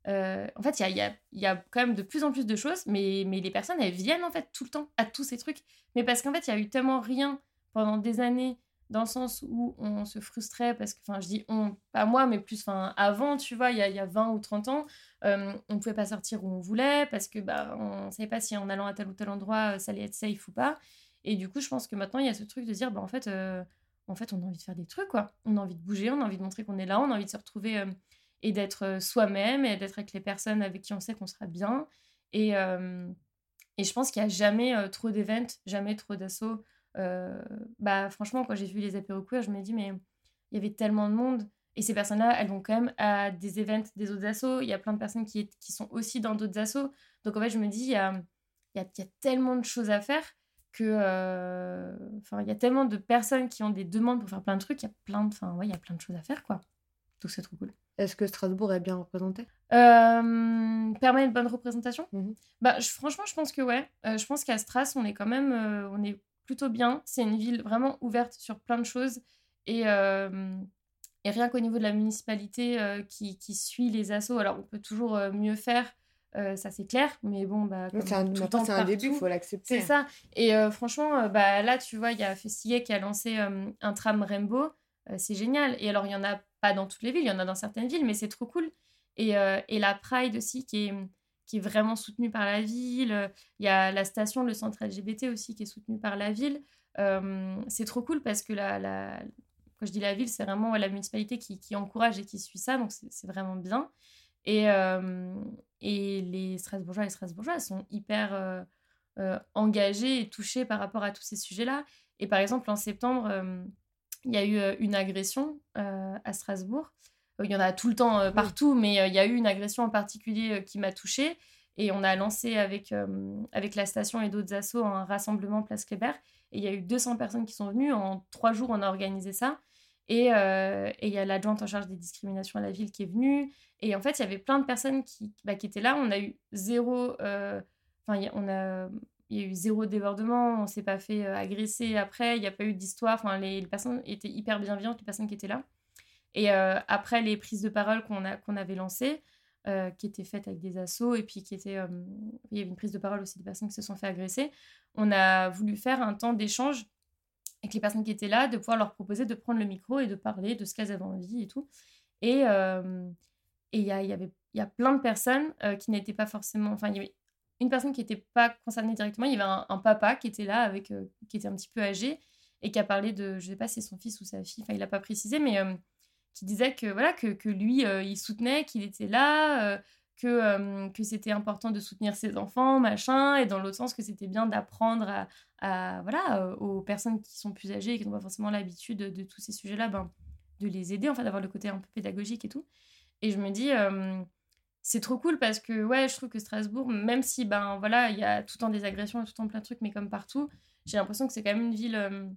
euh, en fait, il y a, y, y quand même de plus en plus de choses, mais, les personnes, elles viennent en fait tout le temps à tous ces trucs. Mais parce qu'en fait, il y a eu tellement rien pendant des années dans le sens où on se frustrait parce que, enfin, je dis on, pas moi, mais plus, enfin, avant, tu vois, il y a, y a 20 ou 30 ans, on ne pouvait pas sortir où on voulait parce que, bah, on savait pas si en allant à tel ou tel endroit, euh, ça allait être safe ou pas. Et du coup, je pense que maintenant, il y a ce truc de dire, bah, en fait, euh, en fait, on a envie de faire des trucs, quoi. On a envie de bouger, on a envie de montrer qu'on est là, on a envie de se retrouver et d'être soi-même et d'être avec les personnes avec qui on sait qu'on sera bien. Et, et je pense qu'il n'y a jamais trop d'événements, jamais trop d'assauts euh, bah franchement, quand j'ai vu les apéros je me dis, mais il y avait tellement de monde. Et ces personnes-là, elles vont quand même à des events des autres assos. Il y a plein de personnes qui, qui sont aussi dans d'autres assos. Donc en fait, je me dis, il y a, il y a, y a tellement de choses à faire que euh, enfin il y a tellement de personnes qui ont des demandes pour faire plein de trucs il y a plein de enfin ouais il y a plein de choses à faire quoi donc c'est trop cool est-ce que Strasbourg est bien représenté? Euh, permet une bonne représentation? Mmh bah je, franchement je pense que ouais je pense qu'à Stras on est quand même on est plutôt bien. C'est une ville vraiment ouverte sur plein de choses. Et, euh, et rien qu'au niveau de la municipalité euh, qui, qui, suit les assauts, alors on peut toujours euh, mieux faire. Ça c'est clair, mais bon, bah, c'est un, un début, il faut l'accepter. C'est ça. Et franchement, bah, là, tu vois, il y a Festiguet qui a lancé un tram Rainbow. c'est génial. Et alors, il y en a pas dans toutes les villes, il y en a dans certaines villes, mais c'est trop cool. Et, et la Pride aussi, qui est qui est vraiment soutenu par la ville. Il y a la station, le centre LGBT aussi, qui est soutenu par la ville. Euh, c'est trop cool parce que la, la, quand je dis la ville, c'est vraiment la municipalité qui, qui, encourage et qui suit ça, donc c'est vraiment bien. Et, et les Strasbourgeois et Strasbourgeois sont hyper engagés et touchés par rapport à tous ces sujets-là. Et par exemple, en septembre, il y a eu une agression à Strasbourg il y en a tout le temps partout, mais il y a eu une agression en particulier qui m'a touchée. Et on a lancé avec, avec la station et d'autres assos un rassemblement Place Kléber. Et il y a eu 200 personnes qui sont venues. En trois jours, on a organisé ça. Et il y a l'adjointe en charge des discriminations à la ville qui est venue. Et en fait, il y avait plein de personnes qui, bah, étaient là. On a eu zéro. Enfin, on a il y a eu zéro débordement, on s'est pas fait agresser après, il n'y a pas eu d'histoire. Enfin, les, personnes étaient hyper bienveillantes, les personnes qui étaient là. Et euh, après les prises de parole qu'on avait lancées, euh, qui étaient faites avec des assos, et puis qui étaient, euh, il y avait une prise de parole aussi des personnes qui se sont fait agresser, on a voulu faire un temps d'échange avec les personnes qui étaient là, de pouvoir leur proposer de prendre le micro et de parler de ce qu'elles avaient envie et tout. Et il y, a, y, avait, y a plein de personnes qui n'étaient pas forcément... Enfin, il y avait une personne qui n'était pas concernée directement, il y avait un, papa qui était là, avec, qui était un petit peu âgé, et qui a parlé de, je sais pas si c'est son fils ou sa fille, enfin il n'a pas précisé, mais qui disait que voilà que, que lui euh, il soutenait qu'il était là euh, que, euh, que c'était important de soutenir ses enfants machin et dans l'autre sens que c'était bien d'apprendre à, voilà aux personnes qui sont plus âgées et qui n'ont pas forcément l'habitude de, tous ces sujets là ben, de les aider en fait d'avoir le côté un peu pédagogique et tout et je me dis c'est trop cool parce que ouais je trouve que Strasbourg même si ben voilà il y a tout le temps des agressions et tout le temps plein de trucs mais comme partout j'ai l'impression que c'est quand même une ville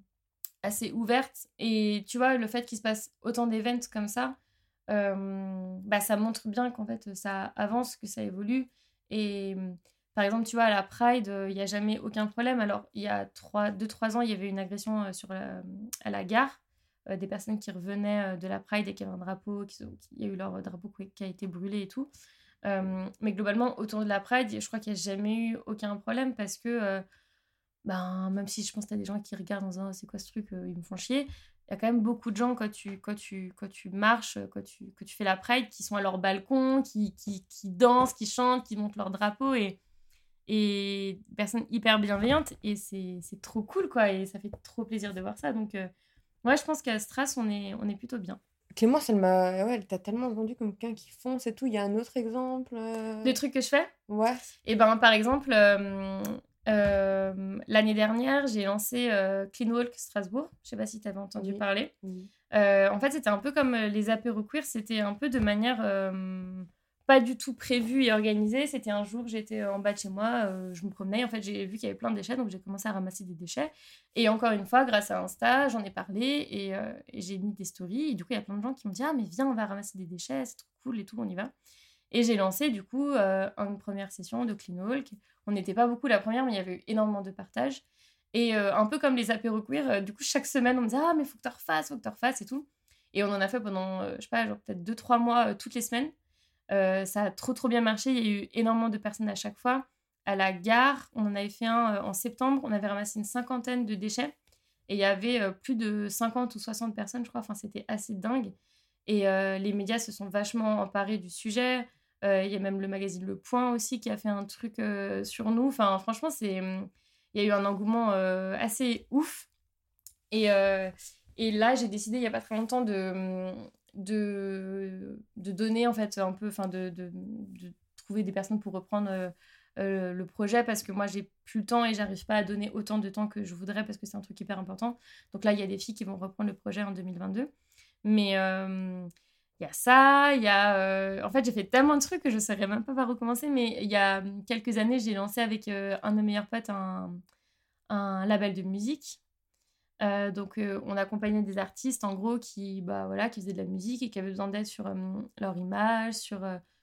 assez ouverte. Et tu vois, le fait qu'il se passe autant d'événements comme ça, euh, bah, ça montre bien qu'en fait, ça avance, que ça évolue. Et par exemple, tu vois, à la Pride, il n'y a jamais aucun problème. Alors, il y a 2-3 ans, il y avait une agression sur à la gare. des personnes qui revenaient de la Pride et qui avaient un drapeau, qui, y a eu leur drapeau qui a été brûlé et tout. mais globalement, autour de la Pride, je crois qu'il n'y a jamais eu aucun problème parce que ben, même si je pense que tu as des gens qui regardent en disant c'est quoi ce truc, ils me font chier, il y a quand même beaucoup de gens quand tu, quand tu, quand tu marches, quand tu, que tu fais la Pride, qui sont à leur balcon, qui, qui, qui dansent, qui chantent, qui montent leur drapeau et, et personnes hyper bienveillantes et c'est trop cool quoi et ça fait trop plaisir de voir ça donc euh, ouais je pense qu'à Stras on est, on est plutôt bien. Clémence, elle m'a. Ouais, t'a tellement vendu comme quelqu'un qui fonce et tout. Il y a un autre exemple euh... De trucs que je fais? Ouais. Et eh ben, par exemple, euh, l'année dernière, j'ai lancé euh, Clean Walk Strasbourg. Je sais pas si tu avais entendu parler. Euh, en fait, c'était un peu comme les apéros queer. C'était un peu de manière pas du tout prévue et organisée. C'était un jour, j'étais en bas de chez moi, je me promenais. En fait, j'ai vu qu'il y avait plein de déchets, donc j'ai commencé à ramasser des déchets. Et encore une fois, grâce à Insta, j'en ai parlé et, et j'ai mis des stories. Et du coup, il y a plein de gens qui m'ont dit Ah, mais viens, on va ramasser des déchets, c'est trop cool et tout, on y va. Et j'ai lancé du coup euh, une première session de Clean Walk. On n'était pas beaucoup la première, mais il y avait eu énormément de partage. Et euh, un peu comme les apéros queer, euh, du coup, chaque semaine, on me disait Ah, mais faut que tu refasses, faut que tu refasses et tout. Et on en a fait pendant, je sais pas, genre peut-être 2-3 mois toutes les semaines. ça a trop, trop bien marché. Il y a eu énormément de personnes à chaque fois. À la gare, on en avait fait un en septembre. On avait ramassé une cinquantaine de déchets. Et il y avait plus de 50 ou 60 personnes, je crois. Enfin, c'était assez dingue. Et les médias se sont vachement emparés du sujet. Euh, il y a même le magazine Le Point aussi qui a fait un truc euh, sur nous. Enfin, franchement, c'est hum, il y a eu un engouement euh, assez ouf. Et, et là, j'ai décidé il n'y a pas très longtemps de, hum, de, de donner en fait un peu, enfin de, de, de, trouver des personnes pour reprendre le projet parce que moi j'ai plus le temps et j'arrive pas à donner autant de temps que je voudrais parce que c'est un truc hyper important. Donc là, il y a des filles qui vont reprendre le projet en 2022. Mais il y a ça, il y a... Euh, en fait, j'ai fait tellement de trucs que je ne saurais même pas par recommencer, mais il y a hum, quelques années, j'ai lancé avec euh, un de mes meilleurs potes un, un label de musique. Euh, donc, on accompagnait des artistes, en gros, qui, bah, voilà, qui faisaient de la musique et qui avaient besoin d'aide sur hum, leur image, sur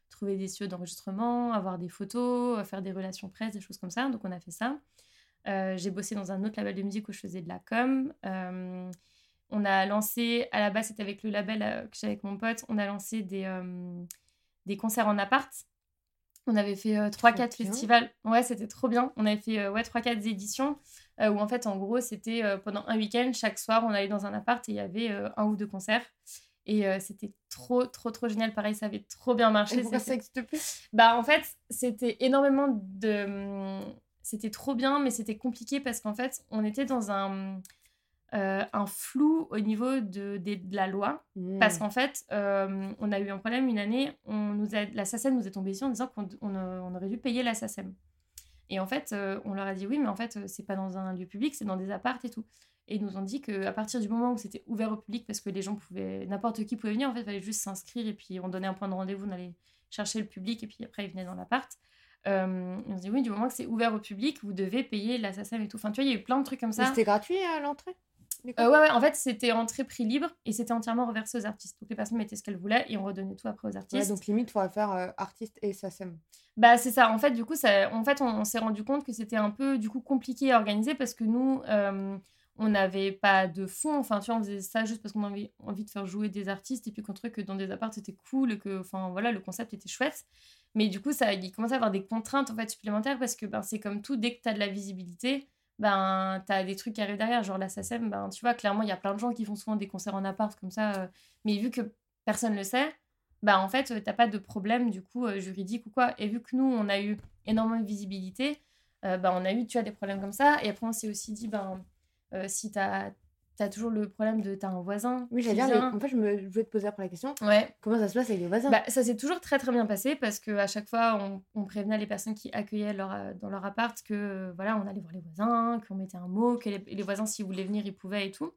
trouver des studios d'enregistrement, avoir des photos, faire des relations presse, des choses comme ça. Donc, on a fait ça. j'ai bossé dans un autre label de musique où je faisais de la com. On a lancé, à la base, c'était avec le label euh, que j'ai avec mon pote, on a lancé des, euh, des concerts en appart. On avait fait 3-4 euh, festivals. Ouais, c'était trop bien. On avait fait ouais, 3-4 éditions où, en fait, en gros, c'était pendant un week-end, chaque soir, on allait dans un appart et il y avait un ou deux concerts. Et c'était trop, trop, trop génial. Pareil, ça avait trop bien marché. Et pourquoi ça n'existe plus? Bah, en fait, c'était énormément de. C'était trop bien, mais c'était compliqué parce qu'en fait, on était dans un euh, un flou au niveau de, de, la loi. Parce mmh. qu'en fait, euh, on a eu un problème une année, on nous a, la SACEM nous est tombée ici en disant qu'on on, aurait dû payer la SACEM. Et en fait, euh, on leur a dit oui, mais en fait, c'est pas dans un lieu public, c'est dans des appartes et tout. Et ils nous ont dit qu'à partir du moment où c'était ouvert au public, parce que les gens pouvaient, n'importe qui pouvait venir, en fait, il fallait juste s'inscrire et puis on donnait un point de rendez-vous, on allait chercher le public et puis après ils venaient dans l'appart. Euh, on se dit oui, du moment que c'est ouvert au public, vous devez payer la SACEM et tout. Enfin, tu vois, il y a eu plein de trucs comme ça. C'était gratuit à l'entrée? Euh, ouais, ouais, en fait, c'était entrée prix libre et c'était entièrement reversé aux artistes. Donc les personnes mettaient ce qu'elles voulaient et on redonnait tout après aux artistes. donc limite, il faudrait faire euh, artiste et SACEM. Bah, c'est ça. En fait, du coup, ça, en fait, on, s'est rendu compte que c'était un peu, du coup, compliqué à organiser parce que nous, euh, on n'avait pas de fonds. Enfin, tu vois, on faisait ça juste parce qu'on avait envie de faire jouer des artistes et puis qu'on trouvait que dans des apparts, c'était cool et que, enfin, voilà, le concept était chouette. Mais du coup, ça, il commençait à avoir des contraintes, en fait, supplémentaires parce que ben, c'est comme tout, dès que tu as de la visibilité, ben, tu as des trucs qui arrivent derrière. Genre la SACEM, ben, tu vois, clairement, il y a plein de gens qui font souvent des concerts en appart comme ça. Euh, mais vu que personne ne le sait, ben, en fait, t'as pas de problème du coup euh, juridique ou quoi. Et vu que nous, on a eu énormément de visibilité, euh, ben, on a eu, tu as des problèmes comme ça. Et après, on s'est aussi dit, ben, si tu as T'as toujours le problème de t'as un voisin. Oui, j'allais dire, en fait, je, me... je voulais te poser après la question. Ouais. Comment ça se passe avec les voisins? Bah, Ça s'est toujours très très bien passé parce qu'à chaque fois, on, on, prévenait les personnes qui accueillaient leur, euh, dans leur appart que voilà, on allait voir les voisins, qu'on mettait un mot, que les, voisins, s'ils voulaient venir, ils pouvaient et tout.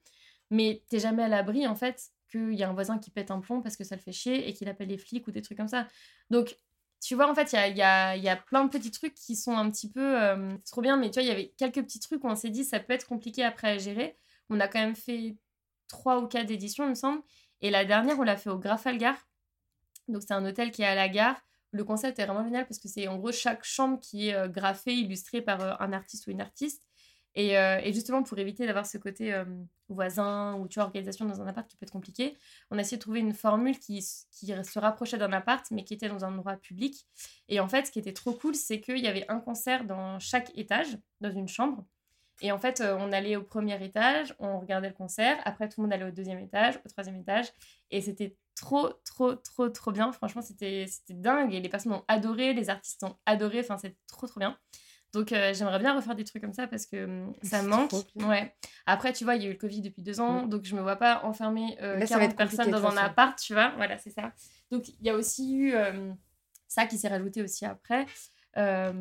Mais t'es jamais à l'abri, en fait, qu'il y a un voisin qui pète un plomb parce que ça le fait chier et qu'il appelle les flics ou des trucs comme ça. Donc, tu vois, en fait, il y a, y, a, y a, plein de petits trucs qui sont un petit peu. Euh, trop bien, mais tu vois, il y avait quelques petits trucs où on s'est dit ça peut être compliqué après à gérer. On a quand même fait trois ou quatre éditions, il me semble. Et la dernière, on l'a fait au Grafalgar. Donc, c'est un hôtel qui est à la gare. le concept est vraiment génial parce que c'est en gros chaque chambre qui est graffée, illustrée par un artiste ou une artiste. Euh, et, justement, pour éviter d'avoir ce côté euh, voisin ou tu vois, organisation dans un appart qui peut être compliqué, on a essayé de trouver une formule qui, qui se rapprochait d'un appart, mais qui était dans un endroit public. Et en fait, ce qui était trop cool, c'est qu'il y avait un concert dans chaque étage, dans une chambre. Et en fait, euh, on allait au premier étage, on regardait le concert. Après, tout le monde allait au deuxième étage, au troisième étage. Et c'était trop, trop, trop, trop bien. Franchement, c'était dingue. Et les personnes ont adoré, les artistes ont adoré. Enfin, c'est trop, trop bien. Donc euh, j'aimerais bien refaire des trucs comme ça parce que hum, ça manque. Ouais. Après, tu vois, il y a eu le Covid depuis deux ans, mm. donc je me vois pas enfermer euh, 40 personnes dans un appart, tu vois. Voilà, c'est ça. Donc il y a aussi eu euh, ça qui s'est rajouté aussi après. Euh,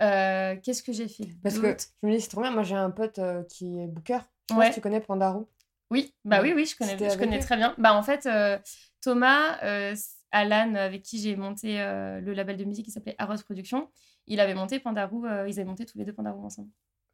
qu'est-ce que j'ai fait? Parce que je me dis, c'est trop bien. Moi, j'ai un pote qui est booker. ouais. tu connais Pandarou Oui, bah oui, oui, je connais, je connais très bien. Bah en fait, Thomas, Alan, avec qui j'ai monté le label de musique qui s'appelait Arros Productions, il avait monté Pandarou, euh, ils avaient monté tous les deux Pandarou ensemble.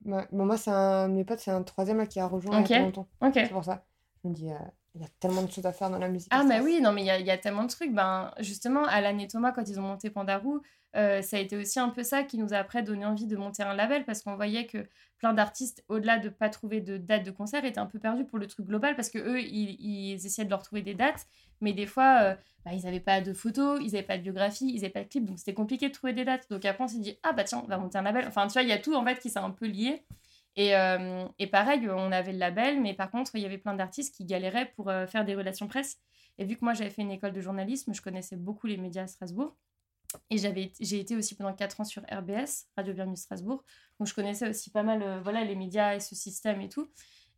Bon, moi, c'est un mes potes, c'est un troisième là, qui a rejoint il y a longtemps. C'est pour ça. Je me dis, euh, il y a tellement de choses à faire dans la musique. Ah, mais oui, non, mais il y a, y a, tellement de trucs. Ben, justement, Alan et Thomas, quand ils ont monté Pandarou, euh, ça a été aussi un peu ça qui nous a après donné envie de monter un label parce qu'on voyait que plein d'artistes, au-delà de pas trouver de date de concert, étaient un peu perdus pour le truc global parce que eux, ils, ils essayaient de leur trouver des dates, mais des fois, euh, bah, ils n'avaient pas de photos, ils n'avaient pas de biographie, ils n'avaient pas de clip, donc c'était compliqué de trouver des dates. Donc après, on s'est dit, ah bah tiens, on va monter un label. Enfin, tu vois, il y a tout en fait qui s'est un peu lié. Et, euh, et, pareil, on avait le label, mais par contre, il y avait plein d'artistes qui galéraient pour faire des relations presse. Et vu que moi, j'avais fait une école de journalisme, je connaissais beaucoup les médias à Strasbourg. Et j'ai été aussi pendant 4 ans sur RBS, Radio Bienvenue Strasbourg. Donc je connaissais aussi pas mal euh, voilà, les médias et ce système et tout.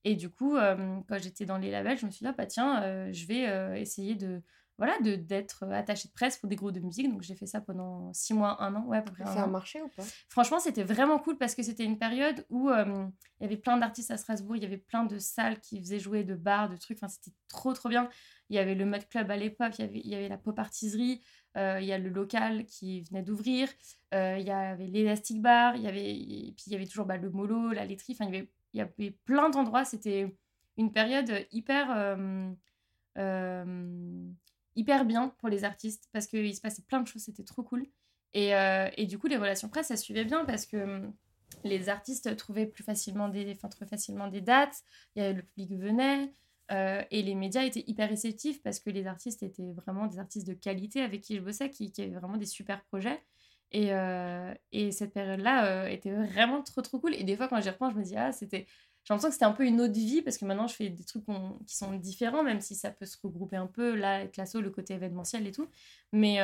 Et du coup, euh, quand j'étais dans les labels, je me suis dit, ah, bah tiens, euh, je vais essayer de, voilà, de, d'être attachée de presse pour des groupes de musique. Donc j'ai fait ça pendant 6 mois, 1 an. Ouais, Ça a marché ou pas Franchement, c'était vraiment cool parce que c'était une période où il y avait plein d'artistes à Strasbourg, il y avait plein de salles qui faisaient jouer de bars, de trucs. Enfin, c'était trop, trop bien. Il y avait le Mud Club à l'époque, il y avait, il y avait la pop artiserie. Euh, il y a le local qui venait d'ouvrir, euh, il y avait l'élastic bar, il y avait, et puis il y avait toujours bah, le mollo, la laiterie, enfin il y avait, il y avait plein d'endroits, c'était une période hyper, euh, hyper bien pour les artistes parce qu'il se passait plein de choses, c'était trop cool. Et, et, du coup, les relations presse, ça suivait bien parce que les artistes trouvaient plus facilement des, facilement des dates, y le public venait, euh, et les médias étaient hyper réceptifs parce que les artistes étaient vraiment des artistes de qualité avec qui je bossais, qui, qui avaient vraiment des super projets. Et, euh, et cette période-là euh, était vraiment trop trop cool. Et des fois, quand j'y reprends, je me dis, ah, c'était. J'ai l'impression que c'était un peu une autre vie parce que maintenant je fais des trucs qui sont différents, même si ça peut se regrouper un peu là avec l'assaut, le côté événementiel et tout. Mais,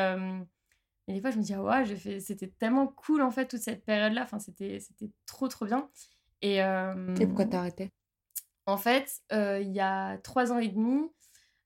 mais des fois, je me dis, ah ouais, fait... c'était tellement cool en fait toute cette période-là. Enfin, c'était trop trop bien. Et, et pourquoi t'as arrêté? en fait, euh, il y a trois ans et demi,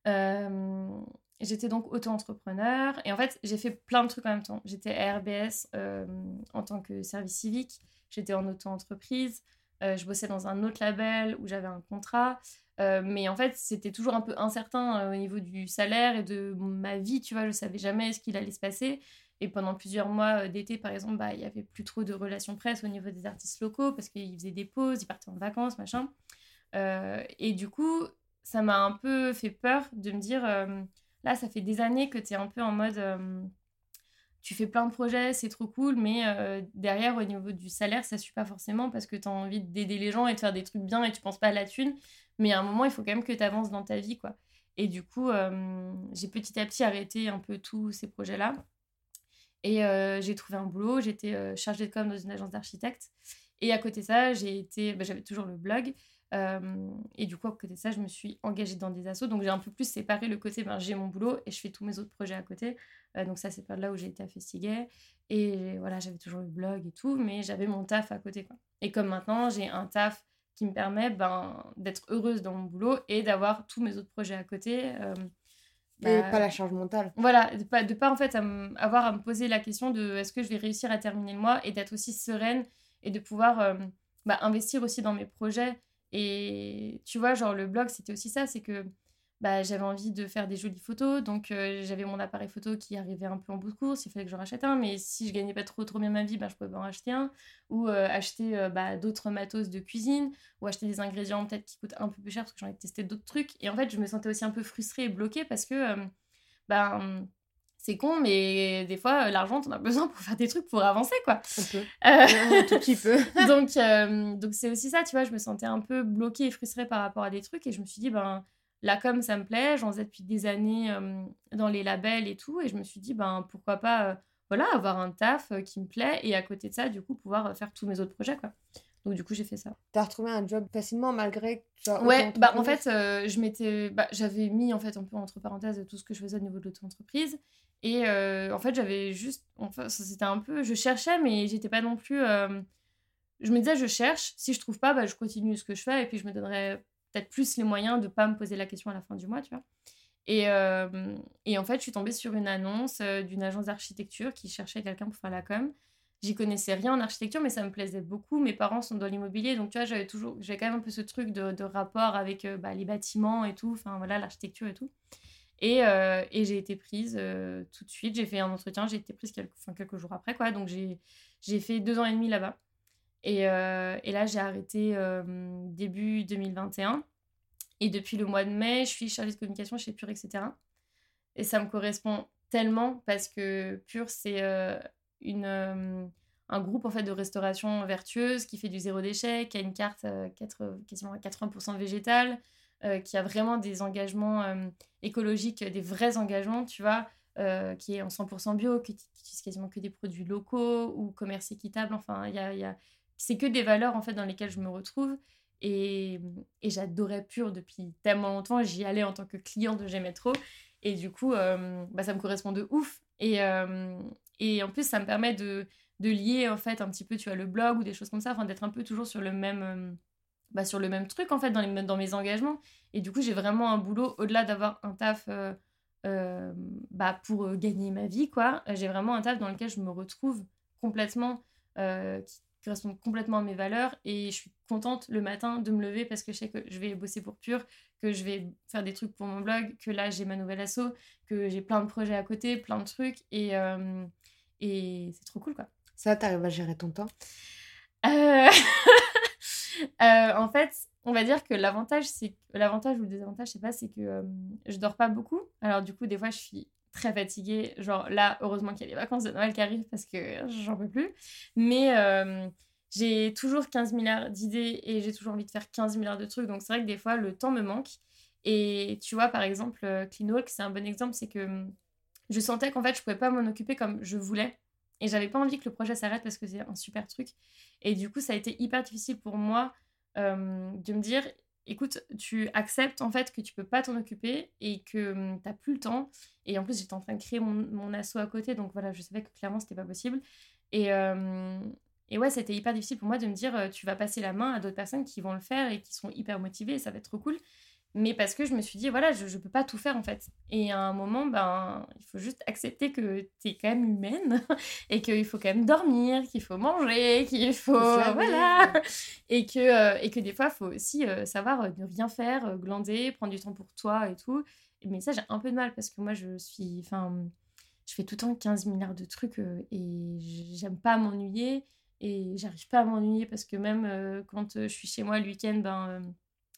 euh, j'étais donc auto-entrepreneur. Et en fait, j'ai fait plein de trucs en même temps. J'étais à RBS euh, en tant que service civique. J'étais en auto-entreprise. Je bossais dans un autre label où j'avais un contrat. mais en fait, c'était toujours un peu incertain au niveau du salaire et de ma vie. Tu vois, je savais jamais ce qu'il allait se passer. Et pendant plusieurs mois d'été, par exemple, bah, il y avait plus trop de relations presse au niveau des artistes locaux parce qu'ils faisaient des pauses, ils partaient en vacances, machin. Euh, et du coup, ça m'a un peu fait peur de me dire, euh, là, ça fait des années que tu es un peu en mode, euh, tu fais plein de projets, c'est trop cool, mais derrière, au niveau du salaire, ça suit pas forcément parce que tu as envie d'aider les gens et de faire des trucs bien et tu penses pas à la thune. Mais à un moment, il faut quand même que tu avances dans ta vie, quoi. Et du coup, j'ai petit à petit arrêté un peu tous ces projets-là. Et j'ai trouvé un boulot, j'étais chargée de com dans une agence d'architecte. Et à côté de ça, j'ai été, bah, j'avais toujours le blog. Euh, et du coup, à côté de ça, je me suis engagée dans des assos. Donc, j'ai un peu plus séparé le côté, ben, j'ai mon boulot et je fais tous mes autres projets à côté. Euh, donc, ça, c'est pas là où j'ai été à Festiguet. Et voilà, j'avais toujours le blog et tout, mais j'avais mon taf à côté. Quoi. Et comme maintenant, j'ai un taf qui me permet ben, d'être heureuse dans mon boulot et d'avoir tous mes autres projets à côté. Euh, et bah, pas la charge mentale. Voilà, de pas, de pas en fait avoir à me poser la question de est-ce que je vais réussir à terminer le mois et d'être aussi sereine et de pouvoir bah, investir aussi dans mes projets et tu vois, genre le blog, c'était aussi ça, c'est que bah, j'avais envie de faire des jolies photos, donc euh, j'avais mon appareil photo qui arrivait un peu en bout de course, il fallait que j'en rachète un, mais si je gagnais pas trop trop bien ma vie, bah, je pouvais en acheter un, ou euh, acheter euh, bah, d'autres matos de cuisine, ou acheter des ingrédients peut-être qui coûtent un peu plus cher parce que j'en ai testé d'autres trucs. Et en fait, je me sentais aussi un peu frustrée et bloquée parce que bah, c'est con, mais des fois, l'argent, t'en as besoin pour faire des trucs, pour avancer, quoi. Un peu. un tout petit peu. *laughs* donc, donc c'est aussi ça, tu vois, je me sentais un peu bloquée et frustrée par rapport à des trucs, et je me suis dit, ben, la com, ça me plaît, j'en faisais depuis des années dans les labels et tout, et je me suis dit, ben, pourquoi pas, voilà, avoir un taf qui me plaît, et à côté de ça, du coup, pouvoir faire tous mes autres projets, quoi. Donc du coup, j'ai fait ça. T'as retrouvé un job facilement malgré que Ouais, bah en fait, euh, je m'étais bah, j'avais mis en fait un peu entre parenthèses tout ce que je faisais au niveau de l'auto-entreprise et euh, en fait, j'avais juste enfin c'était un peu je cherchais mais j'étais pas non plus euh, je me disais je cherche, si je trouve pas bah, je continue ce que je fais et puis je me donnerais peut-être plus les moyens de pas me poser la question à la fin du mois, tu vois. Et, et en fait, je suis tombée sur une annonce d'une agence d'architecture qui cherchait quelqu'un pour faire la com j'y connaissais rien en architecture, mais ça me plaisait beaucoup. Mes parents sont dans l'immobilier, donc tu vois, j'avais toujours, j'avais quand même un peu ce truc de, rapport avec euh, bah, les bâtiments et tout, enfin voilà, l'architecture et tout. Et, euh, et j'ai été prise euh, tout de suite. J'ai fait un entretien, j'ai été prise quelques, jours après, quoi. Donc j'ai, fait deux ans et demi là-bas. Et, et là, j'ai arrêté début 2021. Et depuis le mois de mai, je suis chargée de communication chez Pure, etc. Et ça me correspond tellement parce que Pure, c'est euh, un groupe en fait de restauration vertueuse qui fait du zéro déchet, qui a une carte euh, quasiment à 80% végétale, euh, qui a vraiment des engagements écologiques, des vrais engagements, tu vois, qui est en 100% bio, qui, utilise quasiment que des produits locaux ou commerce équitable. Enfin, y a, c'est que des valeurs en fait dans lesquelles je me retrouve. Et, j'adorais Pure depuis tellement longtemps. J'y allais en tant que cliente, j'aimais trop. Et du coup, bah, ça me correspond de ouf. Et, en plus, ça me permet de, de lier en fait un petit peu, tu vois, le blog ou des choses comme ça, d'être un peu toujours sur le même, euh, bah, sur le même truc en fait dans, les, dans mes engagements. Et du coup, j'ai vraiment un boulot au-delà d'avoir un taf euh, euh, bah, pour gagner ma vie, quoi. J'ai vraiment un taf dans lequel je me retrouve complètement, qui correspond complètement à mes valeurs et je suis contente le matin de me lever parce que je sais que je vais bosser pour Pure, que je vais faire des trucs pour mon blog, que là j'ai ma nouvelle asso, que j'ai plein de projets à côté, plein de trucs et, et c'est trop cool, quoi. Ça, t'arrives à gérer ton temps? *laughs* euh, euh, En fait, on va dire que l'avantage, c'est l'avantage ou le désavantage, je sais pas, c'est que euh, je dors pas beaucoup. Alors du coup, des fois, je suis très fatiguée. Genre là, heureusement qu'il y a les vacances de Noël qui arrivent parce que j'en peux plus. Mais j'ai toujours 15 milliards d'idées et j'ai toujours envie de faire 15 milliards de trucs. Donc c'est vrai que des fois, le temps me manque. Et tu vois, par exemple, Clean Walk, c'est un bon exemple, c'est que je sentais qu'en fait, je pouvais pas m'en occuper comme je voulais. Et j'avais pas envie que le projet s'arrête parce que c'est un super truc. Et du coup, ça a été hyper difficile pour moi de me dire écoute, tu acceptes en fait que tu peux pas t'en occuper et que hum, t'as plus le temps. Et en plus, j'étais en train de créer mon, mon asso à côté, donc voilà, je savais que clairement c'était pas possible. Et, euh, et ouais, c'était hyper difficile pour moi de me dire tu vas passer la main à d'autres personnes qui vont le faire et qui seront hyper motivées ça va être trop cool mais parce que je me suis dit, voilà, je ne peux pas tout faire en fait. Et à un moment, ben, il faut juste accepter que tu es quand même humaine *laughs* et qu'il faut quand même dormir, qu'il faut manger, qu'il faut. Voilà et que, euh, et que des fois, il faut aussi euh, savoir euh, ne rien faire, glander, prendre du temps pour toi et tout. Mais ça, j'ai un peu de mal parce que moi, je suis. Enfin, je fais tout le temps 15 milliards de trucs et j'aime pas m'ennuyer. Et j'arrive pas à m'ennuyer parce que même quand je suis chez moi le week-end, ben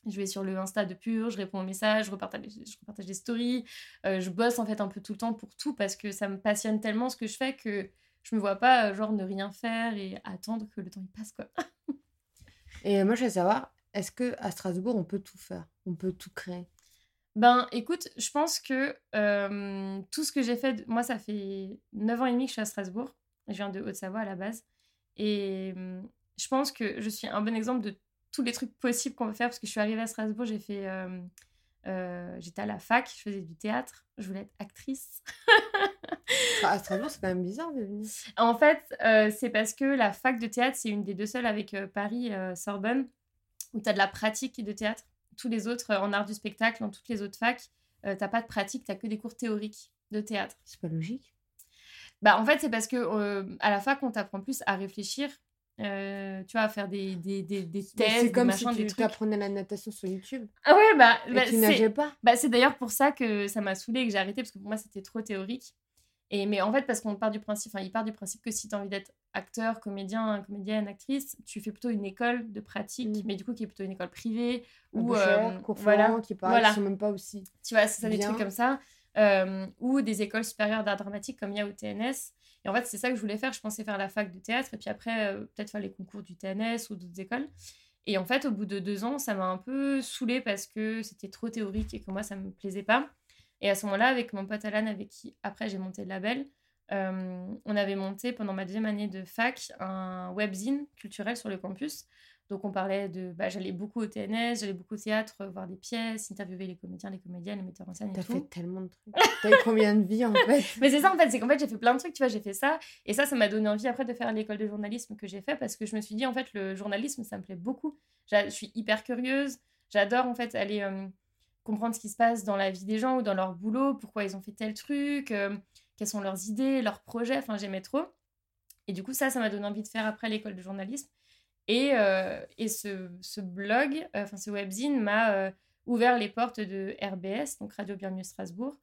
je vais sur le Insta de Pure, je réponds aux messages, je repartage, je repartage des stories. Euh, je bosse en fait un peu tout le temps pour tout parce que ça me passionne tellement ce que je fais que je me vois pas euh, genre ne rien faire et attendre que le temps il passe quoi. *laughs* et moi je veux savoir, est-ce que à Strasbourg on peut tout faire? On peut tout créer? Ben écoute, je pense que euh, tout ce que j'ai fait, moi ça fait 9 ans et demi que je suis à Strasbourg. Je viens de Haute-Savoie à la base. Et je pense que je suis un bon exemple de tous les trucs possibles qu'on peut faire parce que je suis arrivée à Strasbourg, j'ai fait. Euh, euh, j'étais à la fac, je faisais du théâtre, je voulais être actrice. à Strasbourg, c'est quand même bizarre de venir. En fait, euh, c'est parce que la fac de théâtre, c'est une des deux seules avec Paris, Sorbonne, où tu as de la pratique de théâtre. Tous les autres, en art du spectacle, dans toutes les autres facs, t'as pas de pratique, t'as que des cours théoriques de théâtre. C'est pas logique. Bah, en fait, c'est parce que à la fac, on t'apprend plus à réfléchir euh, tu vois, à faire des, des, des, C'est comme si tu apprenais la natation sur YouTube. Ah ouais, bah, bah tu nageais pas. Bah, c'est d'ailleurs pour ça que ça m'a saoulé et que j'ai arrêté, parce que pour moi, c'était trop théorique. Et, mais en fait, parce qu'on part du principe, enfin, il part du principe que si tu as envie d'être acteur, comédien, comédienne, actrice, tu fais plutôt une école de pratique, mm. mais du coup, qui est plutôt une école privée. Ou, euh, voilà, qui parle, voilà. sont même pas aussi. Tu vois, c'est ça, des trucs comme ça. ou des écoles supérieures d'art dramatique comme il y a au TNS. Et en fait, c'est ça que je voulais faire. Je pensais faire la fac de théâtre et puis après, peut-être faire les concours du TNS ou d'autres écoles. Et en fait, au bout de deux ans, ça m'a un peu saoulée parce que c'était trop théorique et que moi, ça me plaisait pas. Et à ce moment-là, avec mon pote Alan, avec qui après j'ai monté le label, euh, on avait monté pendant ma deuxième année de fac un webzine culturel sur le campus. Donc on parlait de... Bah, j'allais beaucoup au TNS, j'allais beaucoup au théâtre, voir des pièces, interviewer les comédiens, les comédiennes, les metteurs en scène et T'as tout. fait tellement de trucs. *laughs* T'as eu combien de vies en fait? *laughs* Mais c'est ça en fait, c'est qu'en fait j'ai fait plein de trucs, tu vois, j'ai fait ça. Et ça, ça m'a donné envie après de faire l'école de journalisme que j'ai fait parce que je me suis dit en fait le journalisme, ça me plaît beaucoup. Je suis hyper curieuse, j'adore en fait aller... Euh, comprendre ce qui se passe dans la vie des gens ou dans leur boulot, pourquoi ils ont fait tel truc, euh, quelles sont leurs idées, leurs projets. Enfin, j'aimais trop. Et du coup, ça, ça m'a donné envie de faire après l'école de journalisme. Et, euh, et ce, blog, euh, enfin ce webzine m'a ouvert les portes de RBS, donc Radio Bienvenue Strasbourg.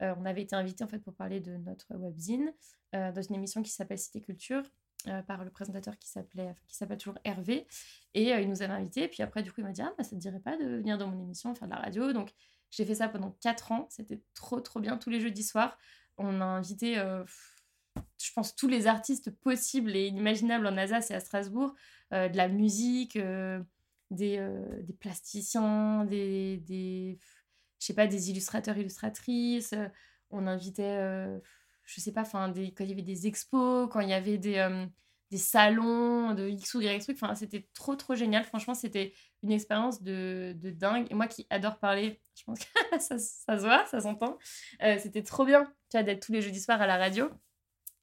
on avait été invité en fait pour parler de notre webzine dans une émission qui s'appelle Cité Culture. Euh, par le présentateur qui s'appelait qui s'appelle toujours Hervé et euh, il nous avait invités puis après du coup il m'a dit ah bah, ça te dirait pas de venir dans mon émission faire de la radio donc j'ai fait ça pendant 4 ans c'était trop trop bien tous les jeudis soirs on a invité euh, je pense tous les artistes possibles et inimaginables en Alsace et à Strasbourg de la musique des, des, plasticiens des, des je sais pas des illustrateurs illustratrices on invitait je sais pas, enfin, quand il y avait des expos, quand il y avait des, euh, des salons de X ou Y trucs, enfin, c'était trop, trop génial. Franchement, c'était une expérience de, de, dingue. Et moi qui adore parler, je pense que *laughs* ça, se voit, ça s'entend. Euh, c'était trop bien, d'être tous les jeudis soirs à la radio.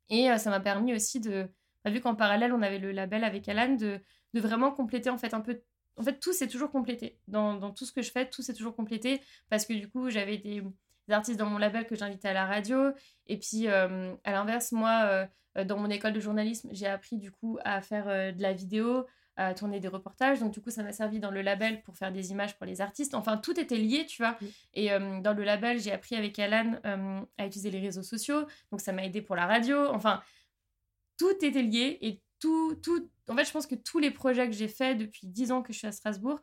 Et euh, ça m'a permis aussi de, bah, vu qu'en parallèle, on avait le label avec Alan, de, de vraiment compléter en fait un peu en fait, tout s'est toujours complété. Dans, dans, tout ce que je fais, tout s'est toujours complété parce que du coup, j'avais des, artistes dans mon label que j'invitais à la radio. Et puis, euh, à l'inverse, moi, euh, dans mon école de journalisme, j'ai appris du coup à faire de la vidéo, à tourner des reportages. Donc, du coup, ça m'a servi dans le label pour faire des images pour les artistes. Enfin, tout était lié, tu vois. Et dans le label, j'ai appris avec Alan à utiliser les réseaux sociaux. Donc, ça m'a aidé pour la radio. Enfin, tout était lié et tout, tout. En fait, je pense que tous les projets que j'ai faits depuis 10 ans que je suis à Strasbourg,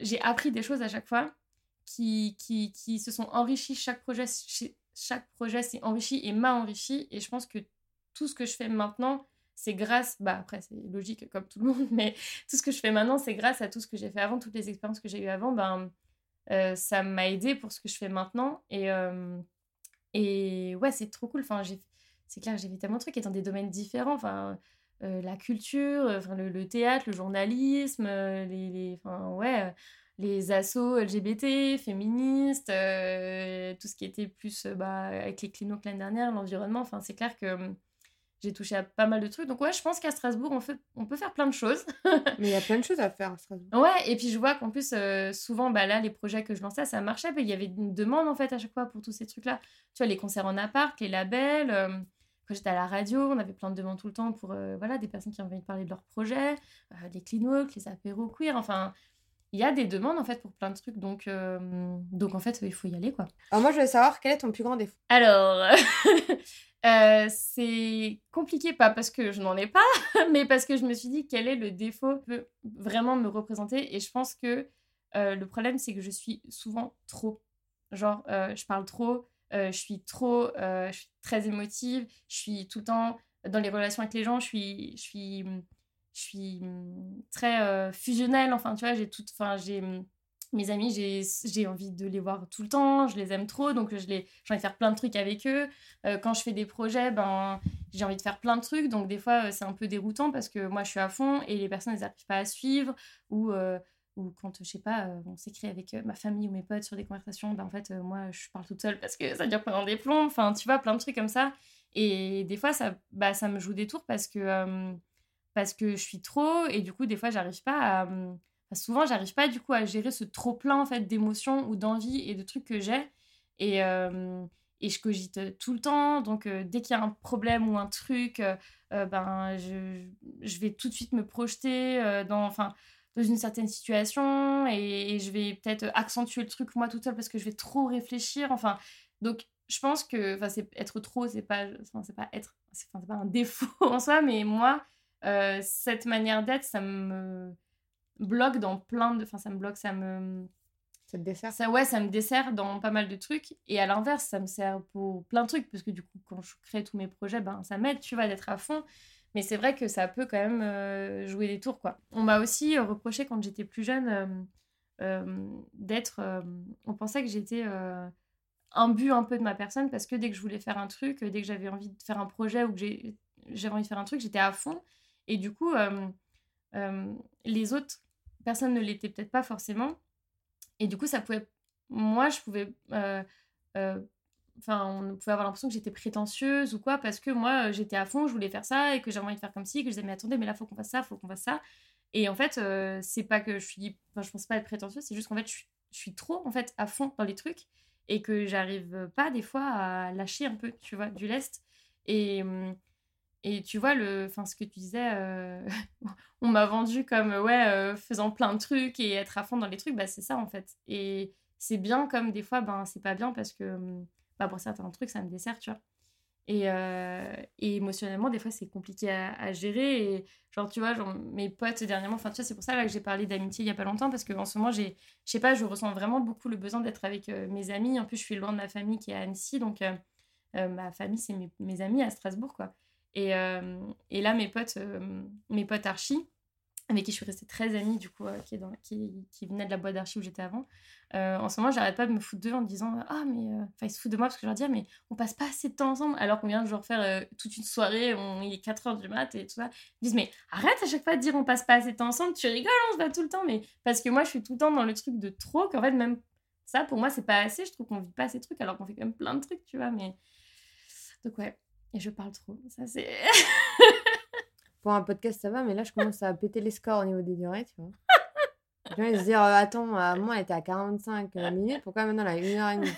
j'ai appris des choses à chaque fois qui, qui, qui se sont enrichis. Chaque projet, chaque projet s'est enrichi et m'a enrichi. Et je pense que tout ce que je fais maintenant, c'est grâce, bah après c'est logique comme tout le monde, *laughs* mais tout ce que je fais maintenant, c'est grâce à tout ce que j'ai fait avant, toutes les expériences que j'ai eues avant, ben, euh, ça m'a aidé pour ce que je fais maintenant. Et, euh, et ouais, c'est trop cool. Enfin, c'est clair, j'ai fait tellement de trucs et dans des domaines différents. Enfin, euh, la culture, enfin, le, théâtre, le journalisme, les, les enfin, ouais, les assos LGBT, féministes, tout ce qui était plus bah, avec les cliniques l'année dernière, l'environnement. Enfin, c'est clair que hum, j'ai touché à pas mal de trucs. Donc, ouais, je pense qu'à Strasbourg, on, fait, on peut faire plein de choses. *laughs* Mais il y a plein de choses à faire à Strasbourg. Ouais, et puis je vois qu'en plus, euh, souvent, bah, là, les projets que je lançais, ça marchait. Il y avait une demande, en fait, à chaque fois pour tous ces trucs-là. Tu vois, les concerts en appart, les labels. quand j'étais à la radio, on avait plein de demandes tout le temps pour voilà, des personnes qui avaient envie de parler de leurs projets, les cliniques, les apéros queer. Enfin, il y a des demandes en fait pour plein de trucs. Donc, euh, donc en fait, il faut y aller quoi. Alors moi, je veux savoir quel est ton plus grand défaut? Alors, *laughs* euh, c'est compliqué, pas parce que je n'en ai pas, *laughs* mais parce que je me suis dit quel est le défaut qui peut vraiment me représenter? Et je pense que euh, le problème, c'est que je suis souvent trop. Genre, je parle trop, je suis trop, je suis très émotive, je suis tout le temps dans les relations avec les gens, je suis, je suis je suis mmh, très fusionnelle. Enfin, tu vois, j'ai tout. Enfin, j'ai mmh, mes amis, j'ai envie de les voir tout le temps, je les aime trop, donc je les, j'ai envie de faire plein de trucs avec eux. Quand je fais des projets, ben, j'ai envie de faire plein de trucs, donc des fois, c'est un peu déroutant parce que moi, je suis à fond et les personnes, elles n'arrivent pas à suivre. Ou, ou quand, je sais pas, on s'écrit avec ma famille ou mes potes sur des conversations, ben, en fait, moi, je parle toute seule parce que ça dure pendant des plombs. Enfin, tu vois, plein de trucs comme ça. Et des fois, ça, bah, ça me joue des tours parce que parce que je suis trop et du coup des fois j'arrive pas à mmh, souvent j'arrive pas du coup à gérer ce trop plein en fait d'émotions ou d'envie et de trucs que j'ai et et je cogite tout le temps. Donc dès qu'il y a un problème ou un truc ben je, je, vais tout de suite me projeter dans enfin dans une certaine situation et, je vais peut-être accentuer le truc moi toute seule parce que je vais trop réfléchir. Enfin donc je pense que enfin être trop c'est pas pas c'est pas un défaut *laughs* en soi mais moi euh, cette manière d'être, ça me bloque dans plein de... Enfin, ça me bloque, ça me... Ça te dessert? ça, Ouais, ça me dessert dans pas mal de trucs. Et à l'inverse, ça me sert pour plein de trucs. Parce que du coup, quand je crée tous mes projets, ben, ça m'aide, tu vois, d'être à fond. Mais c'est vrai que ça peut quand même euh, jouer des tours, quoi. On m'a aussi euh, reproché quand j'étais plus jeune euh, d'être... on pensait que j'étais un but un peu de ma personne parce que dès que je voulais faire un truc, dès que j'avais envie de faire un projet ou que j'avais envie de faire un truc, j'étais à fond. Et du coup, les autres personnes ne l'étaient peut-être pas forcément. Et du coup, ça pouvait. Moi, je pouvais. Enfin, on pouvait avoir l'impression que j'étais prétentieuse ou quoi, parce que moi, j'étais à fond, je voulais faire ça et que j'avais envie de faire comme ci, que je disais, mais attendez, mais là, faut qu'on fasse ça, faut qu'on fasse ça. Et en fait, euh, c'est pas que je suis. Enfin, je pense pas être prétentieuse, c'est juste qu'en fait, je suis, trop, en fait, à fond dans les trucs et que j'arrive pas, des fois, à lâcher un peu, tu vois, du lest. Et. Et tu vois, le, ce que tu disais, euh, *laughs* on m'a vendu comme, ouais, euh, faisant plein de trucs et être à fond dans les trucs, bah, c'est ça en fait. Et c'est bien comme des fois, ben, c'est pas bien parce que hum, bah, pour certains trucs, ça me dessert, tu vois. Et, euh, et émotionnellement, des fois, c'est compliqué à, gérer. Et genre, tu vois, genre, mes potes dernièrement, enfin, tu vois, c'est pour ça là, que j'ai parlé d'amitié il y a pas longtemps parce qu'en ce moment, je sais pas, je ressens vraiment beaucoup le besoin d'être avec mes amis. En plus, je suis loin de ma famille qui est à Annecy, donc ma famille, c'est mes, mes amis à Strasbourg, quoi. Et, euh, et là, mes potes, euh, mes potes archi, avec qui je suis restée très amie, du coup, euh, qui, est venait de la boîte d'archi où j'étais avant. en ce moment, j'arrête pas de me foutre d'eux en disant Ah, mais. Enfin, ils se foutent de moi parce que je leur dis ah, mais on passe pas assez de temps ensemble, alors qu'on vient de genre faire toute une soirée, il est 4 h du mat et tout ça. Ils disent Mais arrête à chaque fois de dire on passe pas assez de temps ensemble, tu rigoles, on se va tout le temps. Mais parce que moi, je suis tout le temps dans le truc de trop, qu'en fait, même ça, pour moi, c'est pas assez. Je trouve qu'on vit pas ces trucs alors qu'on fait quand même plein de trucs, tu vois. Mais. Donc, ouais. Et je parle trop. Ça, c'est. *laughs* Pour un podcast, ça va, mais là, je commence à péter les scores au niveau des durées, tu vois. Les gens, se dire, euh, attends, à moi, elle était à 45 euh, minutes, pourquoi maintenant, *laughs* elle a 1h30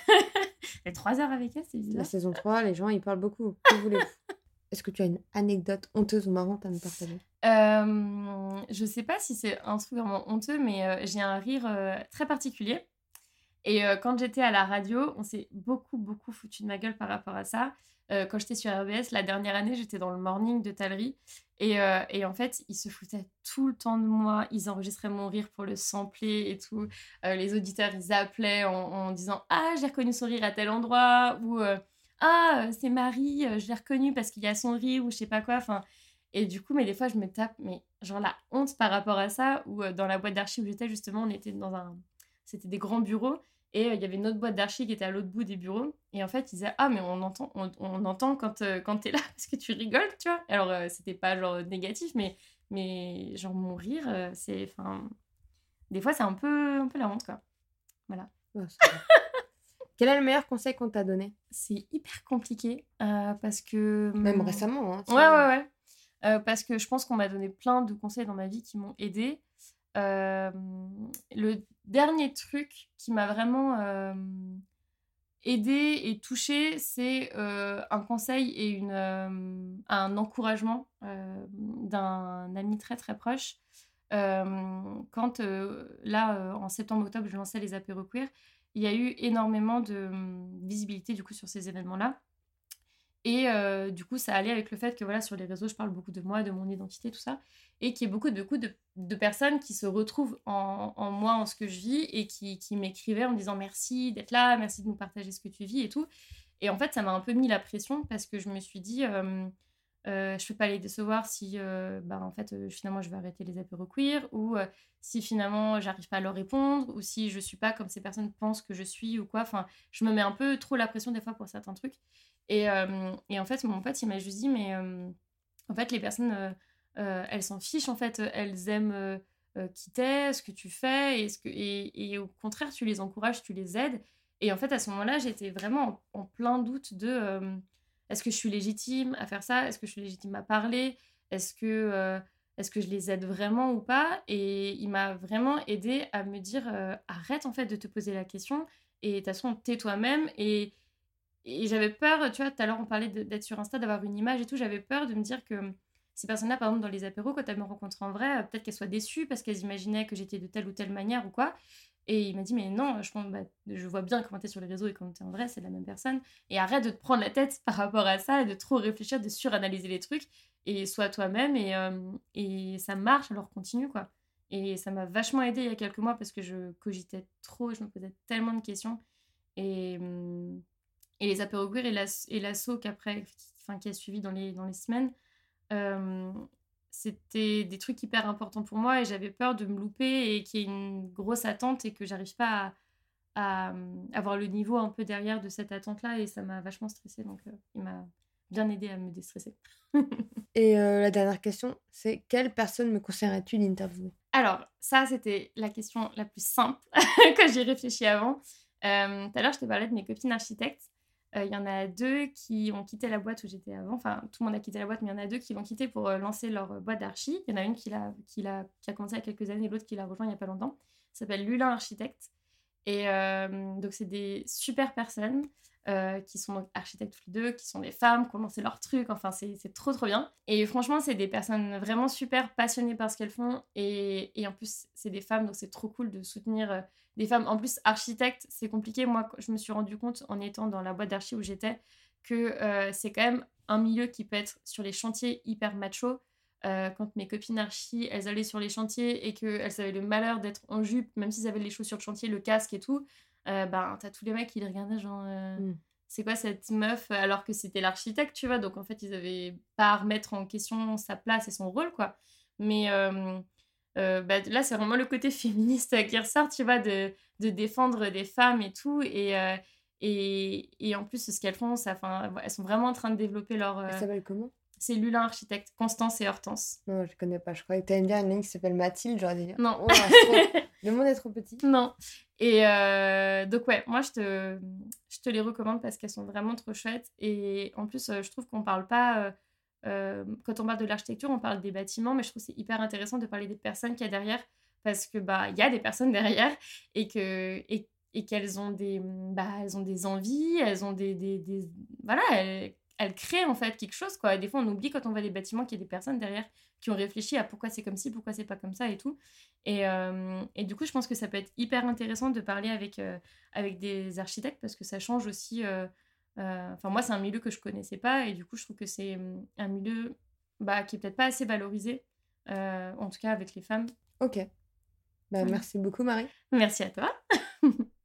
Et 3 heures avec elle, c'est bizarre. La saison 3, les gens, ils parlent beaucoup. Que voulez-vous? Est-ce que tu as une anecdote honteuse ou marrante à nous partager? Euh, Je sais pas si c'est un truc vraiment honteux, mais euh, j'ai un rire très particulier. Et quand j'étais à la radio, on s'est beaucoup, beaucoup foutu de ma gueule par rapport à ça. Euh, quand j'étais sur RBS, la dernière année, j'étais dans le morning de Talerie. Et, euh, et, en fait, ils se foutaient tout le temps de moi. Ils enregistraient mon rire pour le sampler et tout. Euh, les auditeurs, ils appelaient en, disant Ah, j'ai reconnu son rire à tel endroit. Ou Ah, c'est Marie, je l'ai reconnu parce qu'il y a son rire ou je sais pas quoi. Enfin, et du coup, mais des fois, je me tape, mais genre la honte par rapport à ça. Ou dans la boîte d'archives où j'étais, justement, on était dans un. C'était des grands bureaux. Et euh, il y avait une autre boîte d'archi qui était à l'autre bout des bureaux. Et en fait, ils disaient Ah, mais on entend, on, entend quand, euh, quand t'es là *laughs* parce que tu rigoles, tu vois. Alors, euh, c'était pas genre négatif, mais, mais genre mon rire, c'est. Enfin. Des fois, c'est un peu, un peu la honte, quoi. Voilà. *laughs* Quel est le meilleur conseil qu'on t'a donné? C'est hyper compliqué parce que. Même récemment, hein. Ouais, ouais, ouais. parce que je pense qu'on m'a donné plein de conseils dans ma vie qui m'ont aidé. Euh, le dernier truc qui m'a vraiment euh, aidé et touché, c'est euh, un conseil et un encouragement d'un ami très très proche. quand là, en septembre-octobre, je lançais les apéros queer, il y a eu énormément de visibilité du coup sur ces événements-là. Et euh, du coup, ça allait avec le fait que voilà, sur les réseaux, je parle beaucoup de moi, de mon identité, tout ça. Et qu'il y ait beaucoup, de, beaucoup de, personnes qui se retrouvent en, moi, en ce que je vis, et qui, m'écrivaient en me disant merci d'être là, merci de nous partager ce que tu vis et tout. Et en fait, ça m'a un peu mis la pression parce que je me suis dit, euh, euh, je peux pas les décevoir si, bah, en fait, finalement, je vais arrêter les apéros queer, ou si finalement, j'arrive pas à leur répondre, ou si je suis pas comme ces personnes pensent que je suis, ou quoi. Enfin, je me mets un peu trop la pression des fois pour certains trucs. Et, euh, et, en fait, mon pote, il m'a juste dit, mais euh, en fait, les personnes, euh, elles s'en fichent, en fait, elles aiment qui t'es, ce que tu fais, et, au contraire, tu les encourages, tu les aides. Et en fait, à ce moment-là, j'étais vraiment en, plein doute de est-ce que je suis légitime à faire ça? Est-ce que je suis légitime à parler? Est-ce que, est-ce que je les aide vraiment ou pas? Et il m'a vraiment aidé à me dire arrête en fait de te poser la question et de toute façon, tais toi-même et et j'avais peur, tu vois, tout à l'heure on parlait d'être sur Insta, d'avoir une image et tout, j'avais peur de me dire que ces personnes-là, par exemple, dans les apéros, quand elles me rencontrent en vrai, euh, peut-être qu'elles soient déçues parce qu'elles imaginaient que j'étais de telle ou telle manière ou quoi. Et il m'a dit, mais non, je, bah, je vois bien comment t'es sur les réseaux et quand t'es en vrai, c'est la même personne. Et arrête de te prendre la tête *laughs* par rapport à ça et de trop réfléchir, de suranalyser les trucs. Et sois toi-même et, euh, et ça marche, alors continue, quoi. Et ça m'a vachement aidé il y a quelques mois parce que je cogitais trop, je me posais tellement de questions. Et, hum, et les apéros queer et l'assaut qu'après, enfin, qui a suivi dans les, dans les semaines, c'était des trucs hyper importants pour moi et j'avais peur de me louper et qu'il y ait une grosse attente et que j'arrive pas à, avoir le niveau un peu derrière de cette attente-là et ça m'a vachement stressée. Donc, euh, il m'a bien aidé à me déstresser. *laughs* et euh, la dernière question, c'est quelle personne me conseillerais-tu d'interviewer? Alors, ça, c'était la question la plus simple *laughs* que j'ai réfléchi avant. Tout à l'heure, je te parlais de mes copines architectes. Euh, il y en a deux qui ont quitté la boîte où j'étais avant. Enfin, tout le monde a quitté la boîte, mais il y en a deux qui l'ont quitté pour euh, lancer leur euh, boîte d'archi. Il y en a une qui, a, qui, a, qui a commencé il y a quelques années, l'autre qui l'a rejoint il n'y a pas longtemps. S'appelle Lulin Architecte. Et donc, c'est des super personnes qui sont architectes tous les deux, qui sont des femmes, ont lancé leur truc. Enfin, c'est trop, trop bien. Et franchement, c'est des personnes vraiment super passionnées par ce qu'elles font. Et, et en plus, c'est des femmes, donc c'est trop cool de soutenir des femmes. En plus, architectes, c'est compliqué. Moi, je me suis rendu compte en étant dans la boîte d'archi où j'étais que euh, c'est quand même un milieu qui peut être sur les chantiers hyper macho. Euh, quand mes copines archi, elles allaient sur les chantiers et qu'elles avaient le malheur d'être en jupe, même s'ils avaient les chaussures de chantier, le casque et tout, euh, ben, t'as tous les mecs qui les regardaient genre... Mm. C'est quoi cette meuf alors que c'était l'architecte, tu vois Donc en fait, ils avaient pas à remettre en question sa place et son rôle, quoi. Mais euh, bah, là, c'est vraiment le côté *laughs* féministe qui ressort, tu vois, de, de défendre des femmes et tout. Et, euh, et, et, en plus, ce qu'elles font, ça, elles sont vraiment en train de développer leur. Euh... s'appelle comment? C'est Lulin Architecte, Constance et Hortense. Non, je connais pas. Je croyais que tu me dire une ligne qui s'appelle Mathilde. J'aurais dit. Non. Oh, *laughs* le monde est trop petit. Non. Et euh, donc, ouais, moi, je te, je te les recommande parce qu'elles sont vraiment trop chouettes. Et en plus, je trouve qu'on parle pas euh, quand on parle de l'architecture, on parle des bâtiments, mais je trouve c'est hyper intéressant de parler des personnes qu'il y a derrière, parce que bah il y a des personnes derrière et que et, et qu'elles ont des bah elles ont des envies, elles ont des, des, des voilà, elles, créent en fait quelque chose quoi. Et des fois on oublie quand on voit des bâtiments qu'il y a des personnes derrière qui ont réfléchi à pourquoi c'est comme ci, pourquoi c'est pas comme ça et tout. Et, euh, et, du coup, je pense que ça peut être hyper intéressant de parler avec, euh, avec des architectes parce que ça change aussi euh, enfin, moi, c'est un milieu que je connaissais pas et du coup, je trouve que c'est hum, un milieu bah, qui est peut-être pas assez valorisé, en tout cas avec les femmes. Ok. Bah, merci beaucoup, Marie. Merci à toi. *laughs*